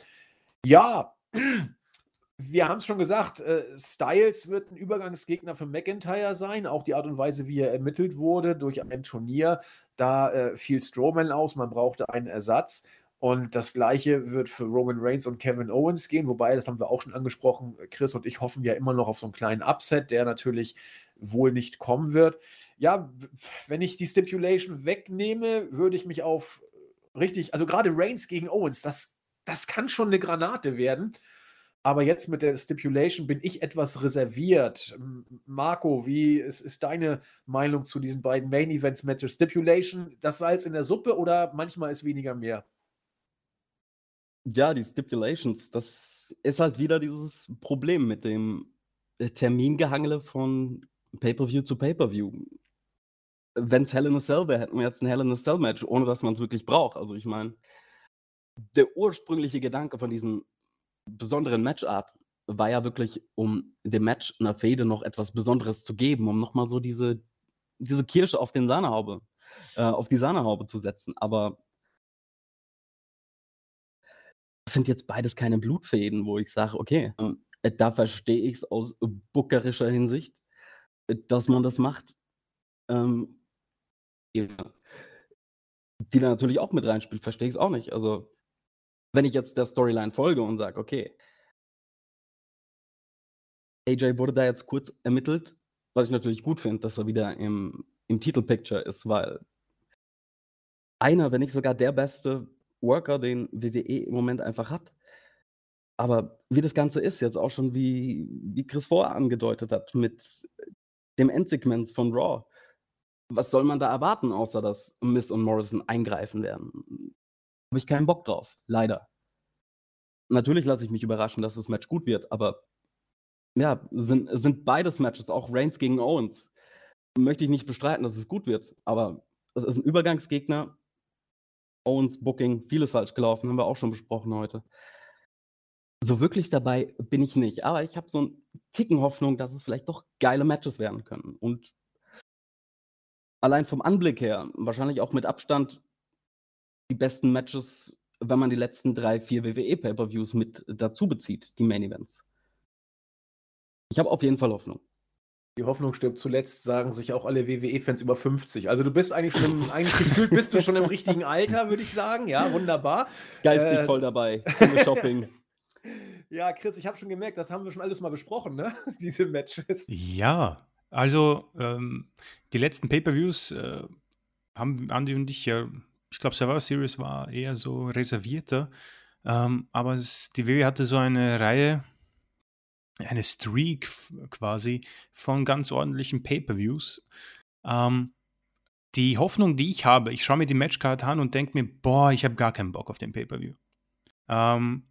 Ja, wir haben es schon gesagt, äh, Styles wird ein Übergangsgegner für McIntyre sein. Auch die Art und Weise, wie er ermittelt wurde durch ein Turnier, da äh, fiel Strowman aus, man brauchte einen Ersatz. Und das gleiche wird für Roman Reigns und Kevin Owens gehen, wobei, das haben wir auch schon angesprochen, Chris und ich hoffen ja immer noch auf so einen kleinen Upset, der natürlich wohl nicht kommen wird. Ja, wenn ich die Stipulation wegnehme, würde ich mich auf richtig, also gerade Reigns gegen Owens, das, das kann schon eine Granate werden. Aber jetzt mit der Stipulation bin ich etwas reserviert. Marco, wie ist, ist deine Meinung zu diesen beiden Main Events Matches? Stipulation, das Salz in der Suppe oder manchmal ist weniger mehr? Ja, die Stipulations, das ist halt wieder dieses Problem mit dem äh, Termingehangele von Pay-per-View zu Pay-per-View. Wenn es Hell in a Cell wäre, hätten wir jetzt ein Hell in a Cell Match, ohne dass man es wirklich braucht. Also ich meine, der ursprüngliche Gedanke von diesen besonderen Matchart war ja wirklich, um dem Match einer Fehde noch etwas Besonderes zu geben, um nochmal so diese, diese Kirsche auf den Sahnehaube, äh, auf die Sahnehaube zu setzen. Aber sind jetzt beides keine Blutfäden, wo ich sage, okay, äh, da verstehe ich es aus buckerischer Hinsicht, äh, dass man das macht. Ähm. Die da natürlich auch mit reinspielt, verstehe ich es auch nicht. Also wenn ich jetzt der Storyline folge und sage, okay, AJ wurde da jetzt kurz ermittelt, was ich natürlich gut finde, dass er wieder im, im Titelpicture ist, weil einer, wenn nicht sogar der beste Worker, den WWE im Moment einfach hat. Aber wie das Ganze ist, jetzt auch schon wie, wie Chris vorher angedeutet hat, mit dem Endsegment von Raw. Was soll man da erwarten, außer dass Miss und Morrison eingreifen werden? habe ich keinen Bock drauf, leider. Natürlich lasse ich mich überraschen, dass das Match gut wird, aber ja, sind, sind beides Matches, auch Reigns gegen Owens. Möchte ich nicht bestreiten, dass es gut wird, aber es ist ein Übergangsgegner. Owens, Booking, vieles falsch gelaufen, haben wir auch schon besprochen heute. So wirklich dabei bin ich nicht, aber ich habe so einen Ticken Hoffnung, dass es vielleicht doch geile Matches werden können. Und allein vom Anblick her, wahrscheinlich auch mit Abstand die besten Matches, wenn man die letzten drei, vier WWE Pay-per-Views mit dazu bezieht, die Main Events. Ich habe auf jeden Fall Hoffnung. Die Hoffnung stirbt zuletzt, sagen sich auch alle WWE-Fans über 50. Also du bist eigentlich schon, im, eigentlich gefühlt bist du schon im richtigen Alter, würde ich sagen. Ja, wunderbar. Geistig äh, voll dabei. Zum Shopping. ja, Chris, ich habe schon gemerkt, das haben wir schon alles mal besprochen, ne? Diese Matches. Ja, also ähm, die letzten Pay-per-Views äh, haben Andi und ich ja ich glaube, Survivor Series war eher so reservierter. Ähm, aber es, die WWE hatte so eine Reihe, eine Streak quasi von ganz ordentlichen Pay-per-Views. Ähm, die Hoffnung, die ich habe, ich schaue mir die Matchcard an und denke mir, boah, ich habe gar keinen Bock auf den Pay-per-View. Ähm,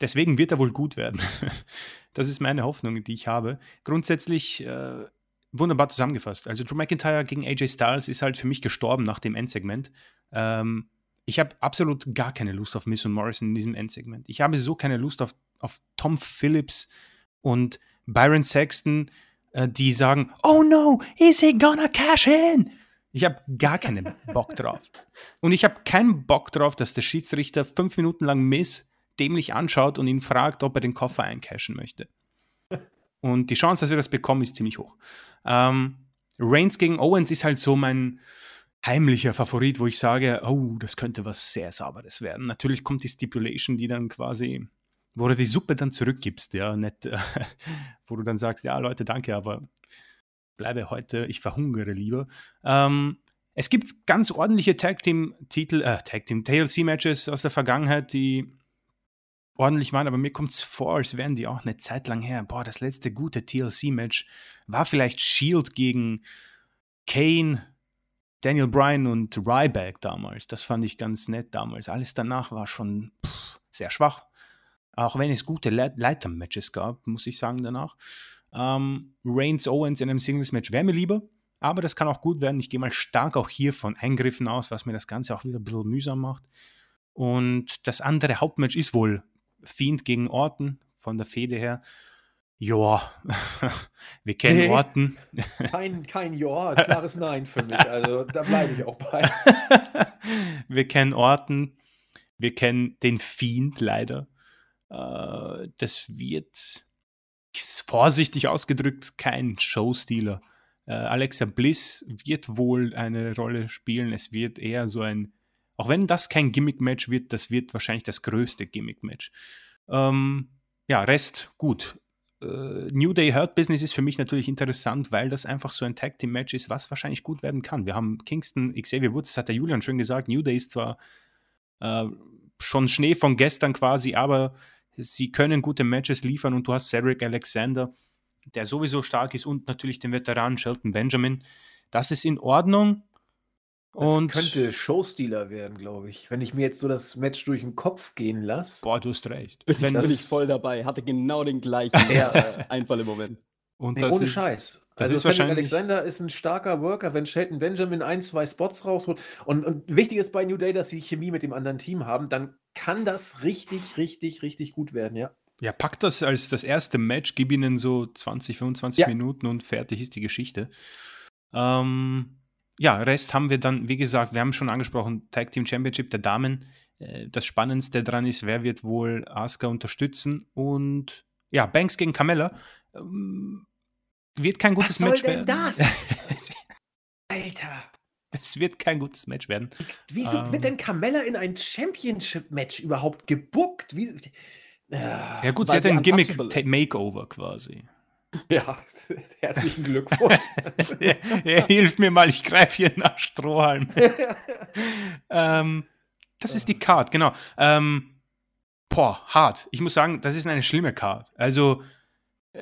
deswegen wird er wohl gut werden. das ist meine Hoffnung, die ich habe. Grundsätzlich äh, wunderbar zusammengefasst. Also Drew McIntyre gegen AJ Styles ist halt für mich gestorben nach dem Endsegment. Ähm, ich habe absolut gar keine Lust auf Miss und Morrison in diesem Endsegment. Ich habe so keine Lust auf, auf Tom Phillips und Byron Saxton. äh, die sagen, oh no, is he gonna cash in? Ich habe gar keinen Bock drauf. Und ich habe keinen Bock drauf, dass der Schiedsrichter fünf Minuten lang Miss dämlich anschaut und ihn fragt, ob er den Koffer eincashen möchte. Und die Chance, dass wir das bekommen, ist ziemlich hoch. Ähm, Reigns gegen Owens ist halt so mein heimlicher Favorit, wo ich sage, oh, das könnte was sehr Sauberes werden. Natürlich kommt die Stipulation, die dann quasi, wo du die Suppe dann zurückgibst, ja, nicht, äh, wo du dann sagst, ja, Leute, danke, aber bleibe heute, ich verhungere lieber. Ähm, es gibt ganz ordentliche Tag Team Titel, äh, Tag Team TLC Matches aus der Vergangenheit, die ordentlich waren, aber mir kommt es vor, als wären die auch eine Zeit lang her. Boah, das letzte gute TLC-Match war vielleicht Shield gegen Kane, Daniel Bryan und Ryback damals. Das fand ich ganz nett damals. Alles danach war schon pff, sehr schwach. Auch wenn es gute Le Leiter-Matches gab, muss ich sagen danach. Ähm, Reigns Owens in einem Singles-Match wäre mir lieber, aber das kann auch gut werden. Ich gehe mal stark auch hier von Eingriffen aus, was mir das Ganze auch wieder ein bisschen mühsam macht. Und das andere Hauptmatch ist wohl Fiend gegen Orton von der Fede her. Ja, wir kennen nee, Orton. Kein, kein Ja, klares Nein für mich. Also da bleibe ich auch bei. wir kennen Orton, wir kennen den Fiend leider. Äh, das wird, vorsichtig ausgedrückt, kein Showstealer. Äh, Alexa Bliss wird wohl eine Rolle spielen. Es wird eher so ein auch wenn das kein Gimmick-Match wird, das wird wahrscheinlich das größte Gimmick-Match. Ähm, ja, Rest gut. Äh, New Day Hurt Business ist für mich natürlich interessant, weil das einfach so ein Tag Team Match ist, was wahrscheinlich gut werden kann. Wir haben Kingston, Xavier Woods, das hat der Julian schön gesagt. New Day ist zwar äh, schon Schnee von gestern quasi, aber sie können gute Matches liefern und du hast Cedric Alexander, der sowieso stark ist und natürlich den Veteran Shelton Benjamin. Das ist in Ordnung. Das und könnte Showstealer werden, glaube ich. Wenn ich mir jetzt so das Match durch den Kopf gehen lasse. Boah, du hast recht. Bin, bin ich voll dabei. Hatte genau den gleichen äh, Einfall im Moment. Und nee, ohne ist, Scheiß. Das also ist wahrscheinlich Alexander ist ein starker Worker, wenn Shelton Benjamin ein, zwei Spots rausholt. Und, und wichtig ist bei New Day, dass sie Chemie mit dem anderen Team haben. Dann kann das richtig, richtig, richtig gut werden, ja. Ja, pack das als das erste Match, gib ihnen so 20, 25 ja. Minuten und fertig ist die Geschichte. Ähm, ja, Rest haben wir dann, wie gesagt, wir haben schon angesprochen, Tag Team Championship der Damen. Äh, das Spannendste daran ist, wer wird wohl Asuka unterstützen und ja, Banks gegen Carmella ähm, wird kein gutes Was Match werden. Was soll denn das? Alter. Es wird kein gutes Match werden. Wieso ähm, wird denn Carmella in ein Championship-Match überhaupt gebuckt? Wie, ja, ja gut, sie hat ein Gimmick-Makeover quasi. Ja, herzlichen Glückwunsch. ja, ja, hilf mir mal, ich greife hier nach Strohhalm. ähm, das ist die Card, genau. Ähm, boah, hart. Ich muss sagen, das ist eine schlimme Card. Also,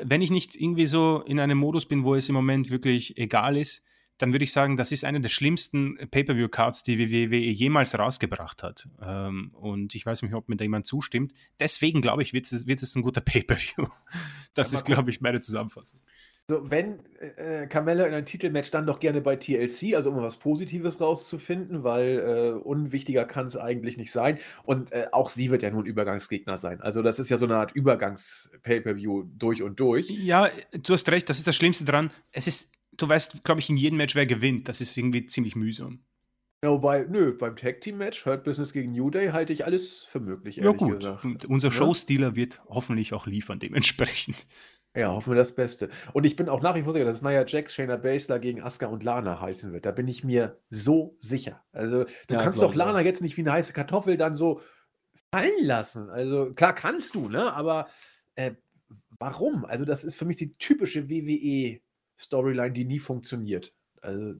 wenn ich nicht irgendwie so in einem Modus bin, wo es im Moment wirklich egal ist, dann würde ich sagen, das ist eine der schlimmsten Pay-Per-View-Cards, die WWE jemals rausgebracht hat. Ähm, und ich weiß nicht, ob mir da jemand zustimmt. Deswegen glaube ich, wird es, wird es ein guter Pay-Per-View. Das ja, ist, glaube ich, meine Zusammenfassung. So, wenn äh, Carmella in ein Titelmatch, dann doch gerne bei TLC, also um was Positives rauszufinden, weil äh, unwichtiger kann es eigentlich nicht sein. Und äh, auch sie wird ja nun Übergangsgegner sein. Also das ist ja so eine Art Übergangs-Pay-Per-View durch und durch. Ja, du hast recht, das ist das Schlimmste dran. Es ist du weißt, glaube ich, in jedem Match, wer gewinnt. Das ist irgendwie ziemlich mühsam. Ja, wobei, nö, beim Tag Team Match, Hurt Business gegen New Day, halte ich alles für möglich. Ja, gut. Gesagt. Und unser ja? Showstealer wird hoffentlich auch liefern, dementsprechend. Ja, hoffen wir das Beste. Und ich bin auch nach wie vor sicher, dass es Nia Jax, Shayna Baszler gegen Asuka und Lana heißen wird. Da bin ich mir so sicher. Also, du ja, kannst doch Lana jetzt nicht wie eine heiße Kartoffel dann so fallen lassen. Also, klar kannst du, ne? Aber äh, warum? Also, das ist für mich die typische WWE- Storyline, die nie funktioniert. Also,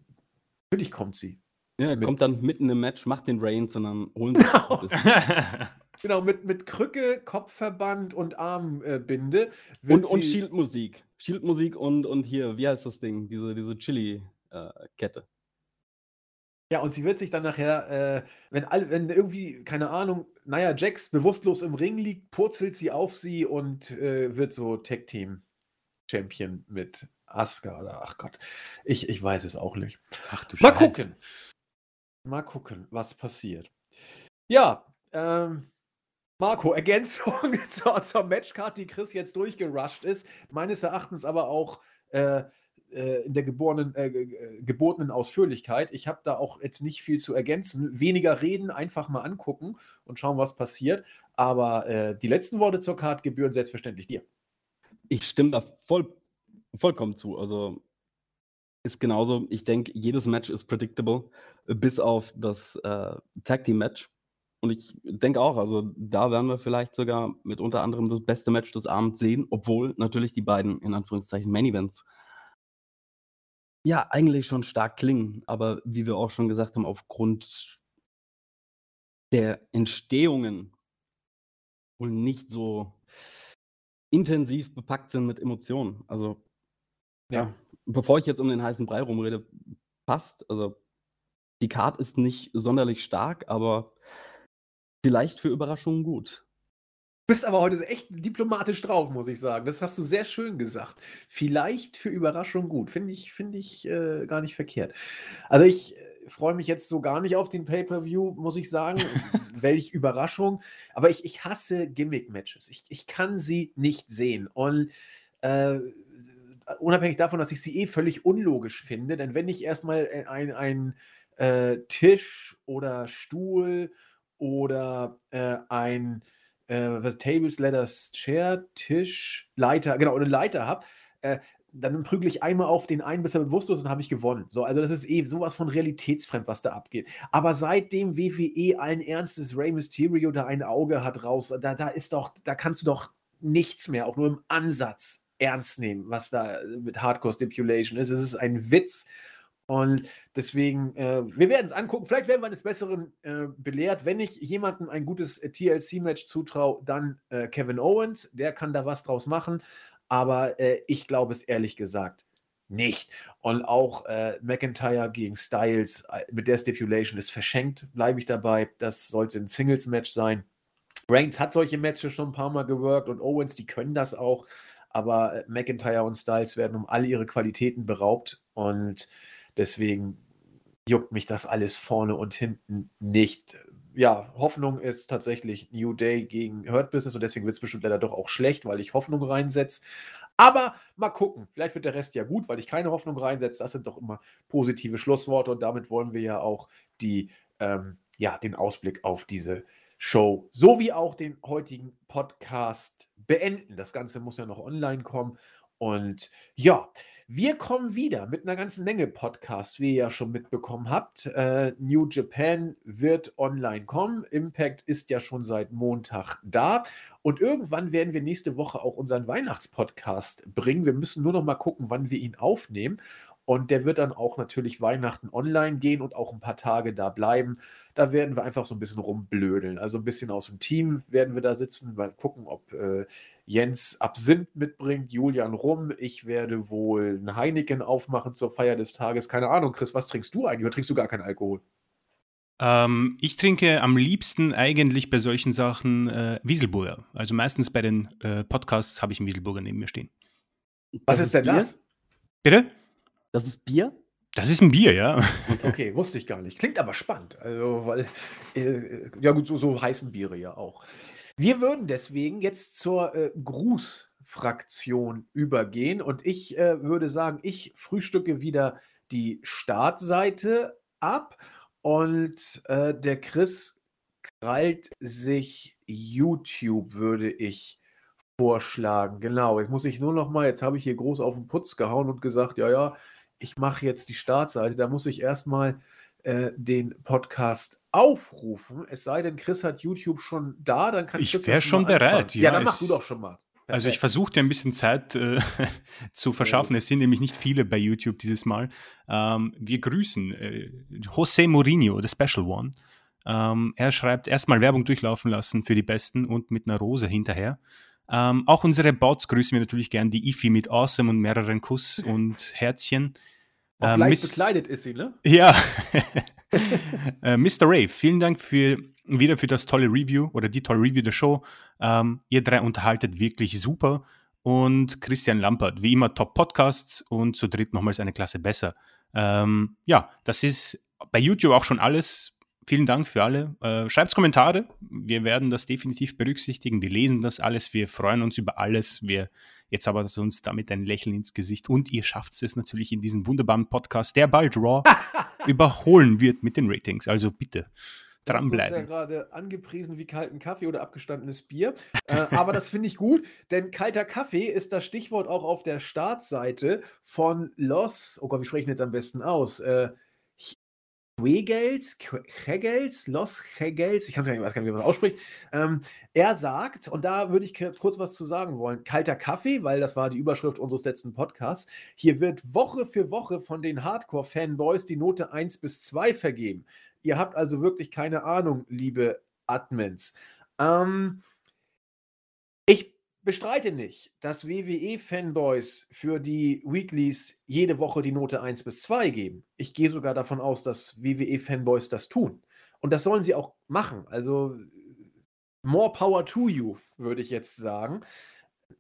natürlich kommt sie. Ja, mit. kommt dann mitten im Match, macht den Reigns und dann holen sie Genau, genau mit, mit Krücke, Kopfverband und Armbinde. und, und Shield-Musik. Shield-Musik und, und hier, wie heißt das Ding? Diese, diese Chili-Kette. Äh, ja, und sie wird sich dann nachher, äh, wenn, all, wenn irgendwie, keine Ahnung, naja, Jax bewusstlos im Ring liegt, purzelt sie auf sie und äh, wird so Tag-Team-Champion mit Asuka oder ach Gott, ich, ich weiß es auch nicht. Ach du Mal Scheiß. gucken. Mal gucken, was passiert. Ja, ähm, Marco, Ergänzung zur, zur Matchcard, die Chris jetzt durchgerusht ist. Meines Erachtens aber auch äh, äh, in der geborenen, äh, äh, gebotenen Ausführlichkeit. Ich habe da auch jetzt nicht viel zu ergänzen. Weniger reden, einfach mal angucken und schauen, was passiert. Aber äh, die letzten Worte zur Card gebühren selbstverständlich dir. Ich stimme da voll, vollkommen zu. Also ist genauso. Ich denke, jedes Match ist predictable, bis auf das Tag Team Match. Und ich denke auch, also da werden wir vielleicht sogar mit unter anderem das beste Match des Abends sehen, obwohl natürlich die beiden in Anführungszeichen Main Events ja eigentlich schon stark klingen. Aber wie wir auch schon gesagt haben, aufgrund der Entstehungen wohl nicht so intensiv bepackt sind mit Emotionen. Also ja. ja. bevor ich jetzt um den heißen Brei rumrede, passt. Also die Card ist nicht sonderlich stark, aber vielleicht für Überraschungen gut. Bist aber heute echt diplomatisch drauf, muss ich sagen. Das hast du sehr schön gesagt. Vielleicht für Überraschung gut. Finde ich, find ich äh, gar nicht verkehrt. Also ich äh, freue mich jetzt so gar nicht auf den Pay-Per-View, muss ich sagen. Welch Überraschung. Aber ich, ich hasse Gimmick-Matches. Ich, ich kann sie nicht sehen. Und äh, unabhängig davon, dass ich sie eh völlig unlogisch finde, denn wenn ich erstmal ein, ein äh, Tisch oder Stuhl oder äh, ein äh, Tables, Ladders, Chair, Tisch, Leiter, genau, eine Leiter habe, äh, dann prügel ich einmal auf den einen, bis er bewusstlos ist und habe ich gewonnen. So, also das ist eh sowas von realitätsfremd, was da abgeht. Aber seitdem WWE allen Ernstes Rey Mysterio da ein Auge hat raus, da, da ist doch, da kannst du doch nichts mehr, auch nur im Ansatz ernst nehmen, was da mit Hardcore Stipulation ist. Es ist ein Witz. Und deswegen, äh, wir werden es angucken. Vielleicht werden wir eines Besseren äh, belehrt. Wenn ich jemandem ein gutes äh, TLC-Match zutraue, dann äh, Kevin Owens. Der kann da was draus machen. Aber äh, ich glaube es ehrlich gesagt nicht. Und auch äh, McIntyre gegen Styles mit der Stipulation ist verschenkt, bleibe ich dabei. Das sollte ein Singles-Match sein. Reigns hat solche Matches schon ein paar Mal gewirkt und Owens, die können das auch. Aber McIntyre und Styles werden um alle ihre Qualitäten beraubt. Und Deswegen juckt mich das alles vorne und hinten nicht. Ja, Hoffnung ist tatsächlich New Day gegen Hurt Business und deswegen wird es bestimmt leider doch auch schlecht, weil ich Hoffnung reinsetze. Aber mal gucken, vielleicht wird der Rest ja gut, weil ich keine Hoffnung reinsetze. Das sind doch immer positive Schlussworte und damit wollen wir ja auch die, ähm, ja, den Ausblick auf diese Show sowie auch den heutigen Podcast beenden. Das Ganze muss ja noch online kommen und ja, wir kommen wieder mit einer ganzen Menge Podcasts, wie ihr ja schon mitbekommen habt. Äh, New Japan wird online kommen. Impact ist ja schon seit Montag da. Und irgendwann werden wir nächste Woche auch unseren Weihnachtspodcast bringen. Wir müssen nur noch mal gucken, wann wir ihn aufnehmen. Und der wird dann auch natürlich Weihnachten online gehen und auch ein paar Tage da bleiben. Da werden wir einfach so ein bisschen rumblödeln. Also ein bisschen aus dem Team werden wir da sitzen, mal gucken, ob äh, Jens Absinth mitbringt, Julian Rum. Ich werde wohl ein Heineken aufmachen zur Feier des Tages. Keine Ahnung, Chris, was trinkst du eigentlich? Oder trinkst du gar keinen Alkohol? Ähm, ich trinke am liebsten eigentlich bei solchen Sachen äh, Wieselburger. Also meistens bei den äh, Podcasts habe ich einen Wieselburger neben mir stehen. Was ist denn das? Bitte? Das ist Bier? Das ist ein Bier, ja. Okay, okay wusste ich gar nicht. Klingt aber spannend. Also, weil, äh, ja gut, so, so heißen Biere ja auch. Wir würden deswegen jetzt zur äh, Grußfraktion übergehen und ich äh, würde sagen, ich frühstücke wieder die Startseite ab und äh, der Chris krallt sich YouTube, würde ich vorschlagen. Genau, jetzt muss ich nur noch mal, jetzt habe ich hier groß auf den Putz gehauen und gesagt, ja, ja, ich mache jetzt die Startseite, da muss ich erstmal äh, den Podcast aufrufen. Es sei denn, Chris hat YouTube schon da, dann kann ich Ich wäre schon bereit. Ja, ja, dann mach du doch schon mal. Perfekt. Also ich versuche dir ein bisschen Zeit äh, zu verschaffen. Es sind nämlich nicht viele bei YouTube dieses Mal. Ähm, wir grüßen äh, José Mourinho, the Special One. Ähm, er schreibt erstmal Werbung durchlaufen lassen für die Besten und mit einer Rose hinterher. Ähm, auch unsere Bots grüßen wir natürlich gern, die Ifi mit Awesome und mehreren Kuss und Herzchen. Auch ähm, leicht bekleidet ist sie, ne? Ja. äh, Mr. Ray, vielen Dank für, wieder für das tolle Review oder die tolle Review der Show. Ähm, ihr drei unterhaltet wirklich super. Und Christian Lampert, wie immer Top-Podcasts und zu dritt nochmals eine Klasse besser. Ähm, ja, das ist bei YouTube auch schon alles vielen Dank für alle. Äh, Schreibt Kommentare. Wir werden das definitiv berücksichtigen. Wir lesen das alles. Wir freuen uns über alles. Wir jetzt aber uns damit ein Lächeln ins Gesicht. Und ihr schafft es natürlich in diesem wunderbaren Podcast, der bald Raw überholen wird mit den Ratings. Also bitte dranbleiben. Das ist ja gerade angepriesen wie kalten Kaffee oder abgestandenes Bier. äh, aber das finde ich gut, denn kalter Kaffee ist das Stichwort auch auf der Startseite von Los. Oh Gott, wie spreche ich jetzt am besten aus? Äh, Hegels, Hegels, Los Hegels, ich kann weiß gar nicht, wie man das ausspricht. Ähm, er sagt, und da würde ich kurz was zu sagen wollen: kalter Kaffee, weil das war die Überschrift unseres letzten Podcasts. Hier wird Woche für Woche von den Hardcore-Fanboys die Note 1 bis 2 vergeben. Ihr habt also wirklich keine Ahnung, liebe Admins. Ähm, ich bestreite nicht, dass WWE-Fanboys für die Weeklies jede Woche die Note 1 bis 2 geben. Ich gehe sogar davon aus, dass WWE-Fanboys das tun. Und das sollen sie auch machen. Also more power to you, würde ich jetzt sagen.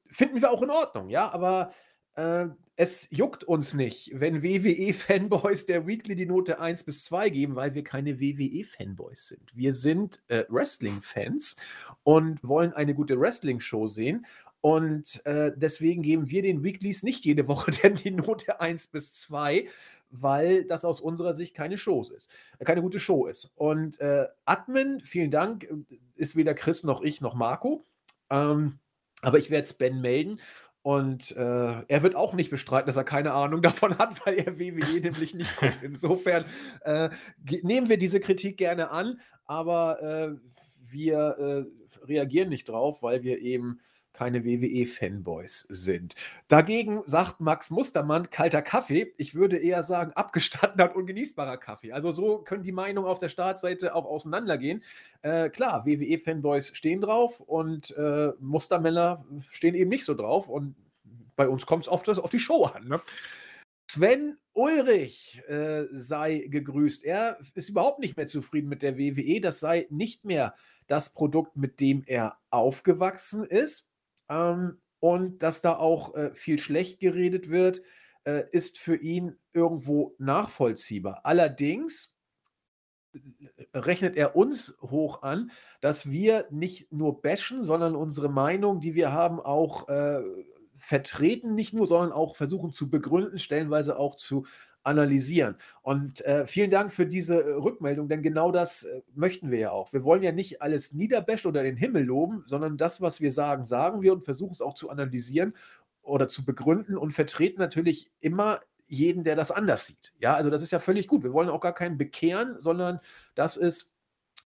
Finden wir auch in Ordnung, ja, aber äh, es juckt uns nicht, wenn WWE-Fanboys der Weekly die Note 1 bis 2 geben, weil wir keine WWE-Fanboys sind. Wir sind äh, Wrestling-Fans und wollen eine gute Wrestling-Show sehen. Und äh, deswegen geben wir den Weeklies nicht jede Woche denn die Note 1 bis 2, weil das aus unserer Sicht keine Show ist, äh, keine gute Show ist. Und äh, Admin, vielen Dank, ist weder Chris noch ich noch Marco. Ähm, aber ich werde es Ben melden und äh, er wird auch nicht bestreiten, dass er keine Ahnung davon hat, weil er WWE nämlich nicht guckt. Insofern äh, nehmen wir diese Kritik gerne an, aber äh, wir äh, reagieren nicht drauf, weil wir eben keine WWE-Fanboys sind. Dagegen sagt Max Mustermann, kalter Kaffee. Ich würde eher sagen, abgestandener und ungenießbarer Kaffee. Also so können die Meinungen auf der Startseite auch auseinandergehen. Äh, klar, WWE-Fanboys stehen drauf und äh, Mustermänner stehen eben nicht so drauf. Und bei uns kommt es auf, auf die Show an. Ne? Sven Ulrich äh, sei gegrüßt. Er ist überhaupt nicht mehr zufrieden mit der WWE. Das sei nicht mehr das Produkt, mit dem er aufgewachsen ist. Ähm, und dass da auch äh, viel schlecht geredet wird, äh, ist für ihn irgendwo nachvollziehbar. Allerdings rechnet er uns hoch an, dass wir nicht nur bashen, sondern unsere Meinung, die wir haben, auch äh, vertreten, nicht nur, sondern auch versuchen zu begründen, stellenweise auch zu analysieren. Und äh, vielen Dank für diese äh, Rückmeldung, denn genau das äh, möchten wir ja auch. Wir wollen ja nicht alles niederbashen oder den Himmel loben, sondern das, was wir sagen, sagen wir und versuchen es auch zu analysieren oder zu begründen und vertreten natürlich immer jeden, der das anders sieht. Ja, also das ist ja völlig gut. Wir wollen auch gar keinen bekehren, sondern das ist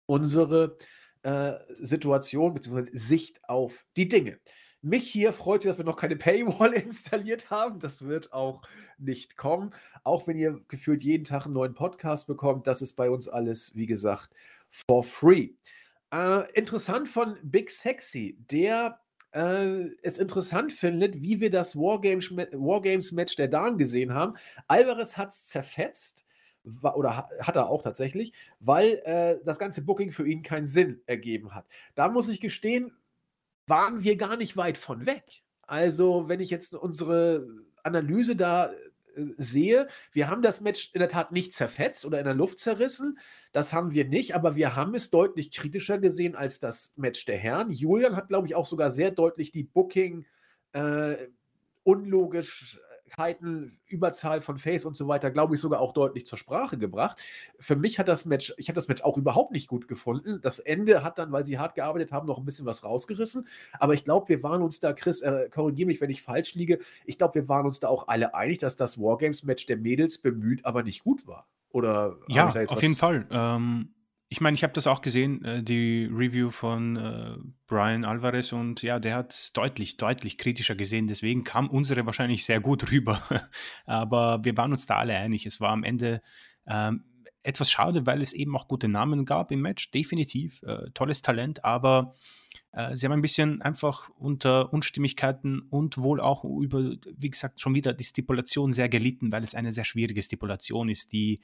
unsere äh, Situation bzw. Sicht auf die Dinge. Mich hier freut es, dass wir noch keine Paywall installiert haben. Das wird auch nicht kommen. Auch wenn ihr gefühlt jeden Tag einen neuen Podcast bekommt, das ist bei uns alles, wie gesagt, for free. Äh, interessant von Big Sexy, der äh, es interessant findet, wie wir das Wargames-Match der Damen gesehen haben. Alvarez hat es zerfetzt oder hat er auch tatsächlich, weil äh, das ganze Booking für ihn keinen Sinn ergeben hat. Da muss ich gestehen, waren wir gar nicht weit von weg. Also, wenn ich jetzt unsere Analyse da äh, sehe, wir haben das Match in der Tat nicht zerfetzt oder in der Luft zerrissen. Das haben wir nicht, aber wir haben es deutlich kritischer gesehen als das Match der Herren. Julian hat, glaube ich, auch sogar sehr deutlich die Booking äh, unlogisch Möglichkeiten, Überzahl von Face und so weiter, glaube ich, sogar auch deutlich zur Sprache gebracht. Für mich hat das Match, ich habe das Match auch überhaupt nicht gut gefunden. Das Ende hat dann, weil sie hart gearbeitet haben, noch ein bisschen was rausgerissen. Aber ich glaube, wir waren uns da, Chris, äh, korrigiere mich, wenn ich falsch liege, ich glaube, wir waren uns da auch alle einig, dass das Wargames-Match der Mädels bemüht, aber nicht gut war. Oder ja, auf jeden Fall. Ähm, ich meine, ich habe das auch gesehen, äh, die Review von äh, Brian Alvarez und ja, der hat es deutlich, deutlich kritischer gesehen. Deswegen kam unsere wahrscheinlich sehr gut rüber. Aber wir waren uns da alle einig. Es war am Ende ähm, etwas schade, weil es eben auch gute Namen gab im Match. Definitiv. Äh, tolles Talent, aber äh, sie haben ein bisschen einfach unter Unstimmigkeiten und wohl auch über, wie gesagt, schon wieder die Stipulation sehr gelitten, weil es eine sehr schwierige Stipulation ist, die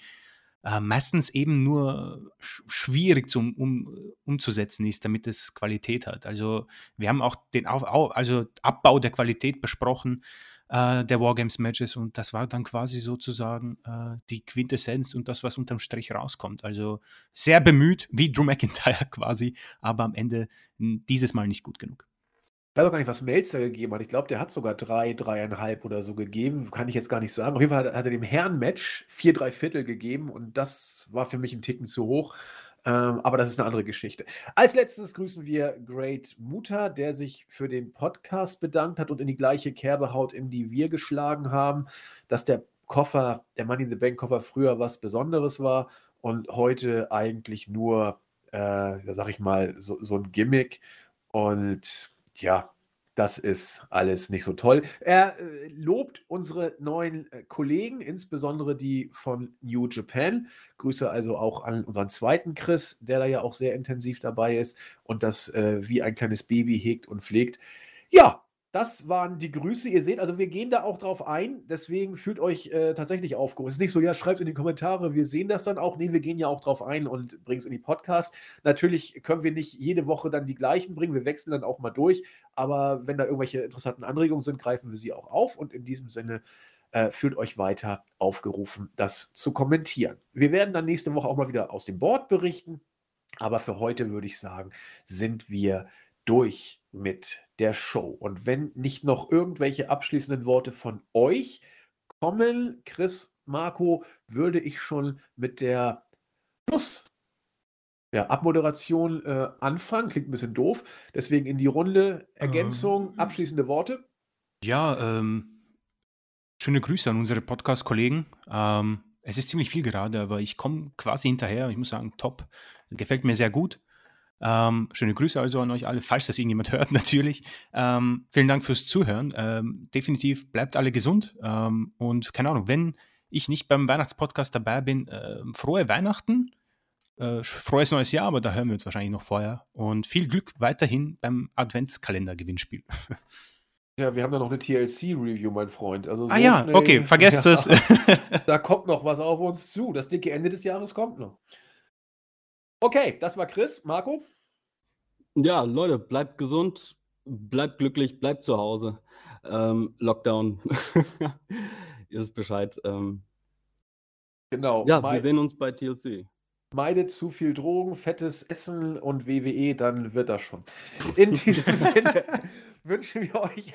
äh, meistens eben nur sch schwierig zum, um, umzusetzen ist, damit es Qualität hat. Also wir haben auch den Auf, also Abbau der Qualität besprochen äh, der Wargames-Matches und das war dann quasi sozusagen äh, die Quintessenz und das, was unterm Strich rauskommt. Also sehr bemüht, wie Drew McIntyre quasi, aber am Ende dieses Mal nicht gut genug. Ich weiß auch gar nicht, was Melzer gegeben hat. Ich glaube, der hat sogar drei, dreieinhalb oder so gegeben. Kann ich jetzt gar nicht sagen. Auf jeden Fall hat, er dem Herren-Match vier, drei Viertel gegeben und das war für mich ein Ticken zu hoch. Ähm, aber das ist eine andere Geschichte. Als letztes grüßen wir Great Muta, der sich für den Podcast bedankt hat und in die gleiche Kerbe haut, in die wir geschlagen haben, dass der Koffer, der Money in the Bank Koffer früher was Besonderes war und heute eigentlich nur, äh, sag ich mal, so, so ein Gimmick. Und ja, das ist alles nicht so toll. Er äh, lobt unsere neuen äh, Kollegen, insbesondere die von New Japan. Grüße also auch an unseren zweiten Chris, der da ja auch sehr intensiv dabei ist und das äh, wie ein kleines Baby hegt und pflegt. Ja, das waren die Grüße. Ihr seht, also wir gehen da auch drauf ein. Deswegen fühlt euch äh, tatsächlich aufgehoben. Es ist nicht so, ja, schreibt in die Kommentare, wir sehen das dann auch. Nee, wir gehen ja auch drauf ein und bringen es in die Podcast. Natürlich können wir nicht jede Woche dann die gleichen bringen. Wir wechseln dann auch mal durch. Aber wenn da irgendwelche interessanten Anregungen sind, greifen wir sie auch auf. Und in diesem Sinne äh, fühlt euch weiter aufgerufen, das zu kommentieren. Wir werden dann nächste Woche auch mal wieder aus dem Board berichten. Aber für heute würde ich sagen, sind wir durch mit der Show. Und wenn nicht noch irgendwelche abschließenden Worte von euch kommen, Chris, Marco, würde ich schon mit der Plus ja, Abmoderation äh, anfangen. Klingt ein bisschen doof. Deswegen in die Runde Ergänzung, ähm, abschließende Worte. Ja, ähm, schöne Grüße an unsere Podcast-Kollegen. Ähm, es ist ziemlich viel gerade, aber ich komme quasi hinterher. Ich muss sagen, top. Gefällt mir sehr gut. Ähm, schöne Grüße also an euch alle, falls das irgendjemand hört, natürlich. Ähm, vielen Dank fürs Zuhören. Ähm, definitiv bleibt alle gesund. Ähm, und keine Ahnung, wenn ich nicht beim Weihnachtspodcast dabei bin, äh, frohe Weihnachten, äh, frohes neues Jahr, aber da hören wir uns wahrscheinlich noch vorher. Und viel Glück weiterhin beim Adventskalender-Gewinnspiel. Ja, wir haben da noch eine TLC-Review, mein Freund. Also so ah ja, schnell, okay, vergesst ja, es. da kommt noch was auf uns zu. Das dicke Ende des Jahres kommt noch. Okay, das war Chris. Marco? Ja, Leute, bleibt gesund, bleibt glücklich, bleibt zu Hause. Ähm, Lockdown. Ihr wisst Bescheid. Ähm, genau. Ja, wir sehen uns bei TLC. Meidet zu viel Drogen, fettes Essen und WWE, dann wird das schon. In diesem Sinne wünschen wir euch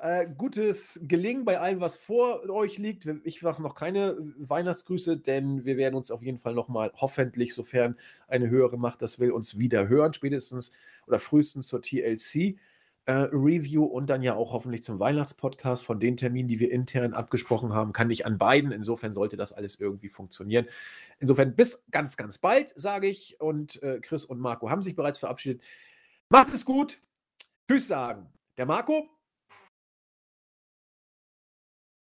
äh, gutes Gelingen bei allem, was vor euch liegt. Ich mache noch keine Weihnachtsgrüße, denn wir werden uns auf jeden Fall nochmal, hoffentlich, sofern eine höhere Macht das will, uns wieder hören, spätestens oder frühestens zur TLC. Äh, Review und dann ja auch hoffentlich zum Weihnachtspodcast von den Terminen, die wir intern abgesprochen haben, kann ich an beiden. Insofern sollte das alles irgendwie funktionieren. Insofern bis ganz, ganz bald, sage ich. Und uh, Chris und Marco haben sich bereits verabschiedet. Macht es gut. Tschüss sagen. Der Marco?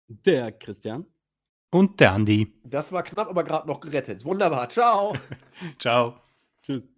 Der Christian. Und der Andi. Das war knapp, aber gerade noch gerettet. Wunderbar. Ciao. Ciao. Tschüss.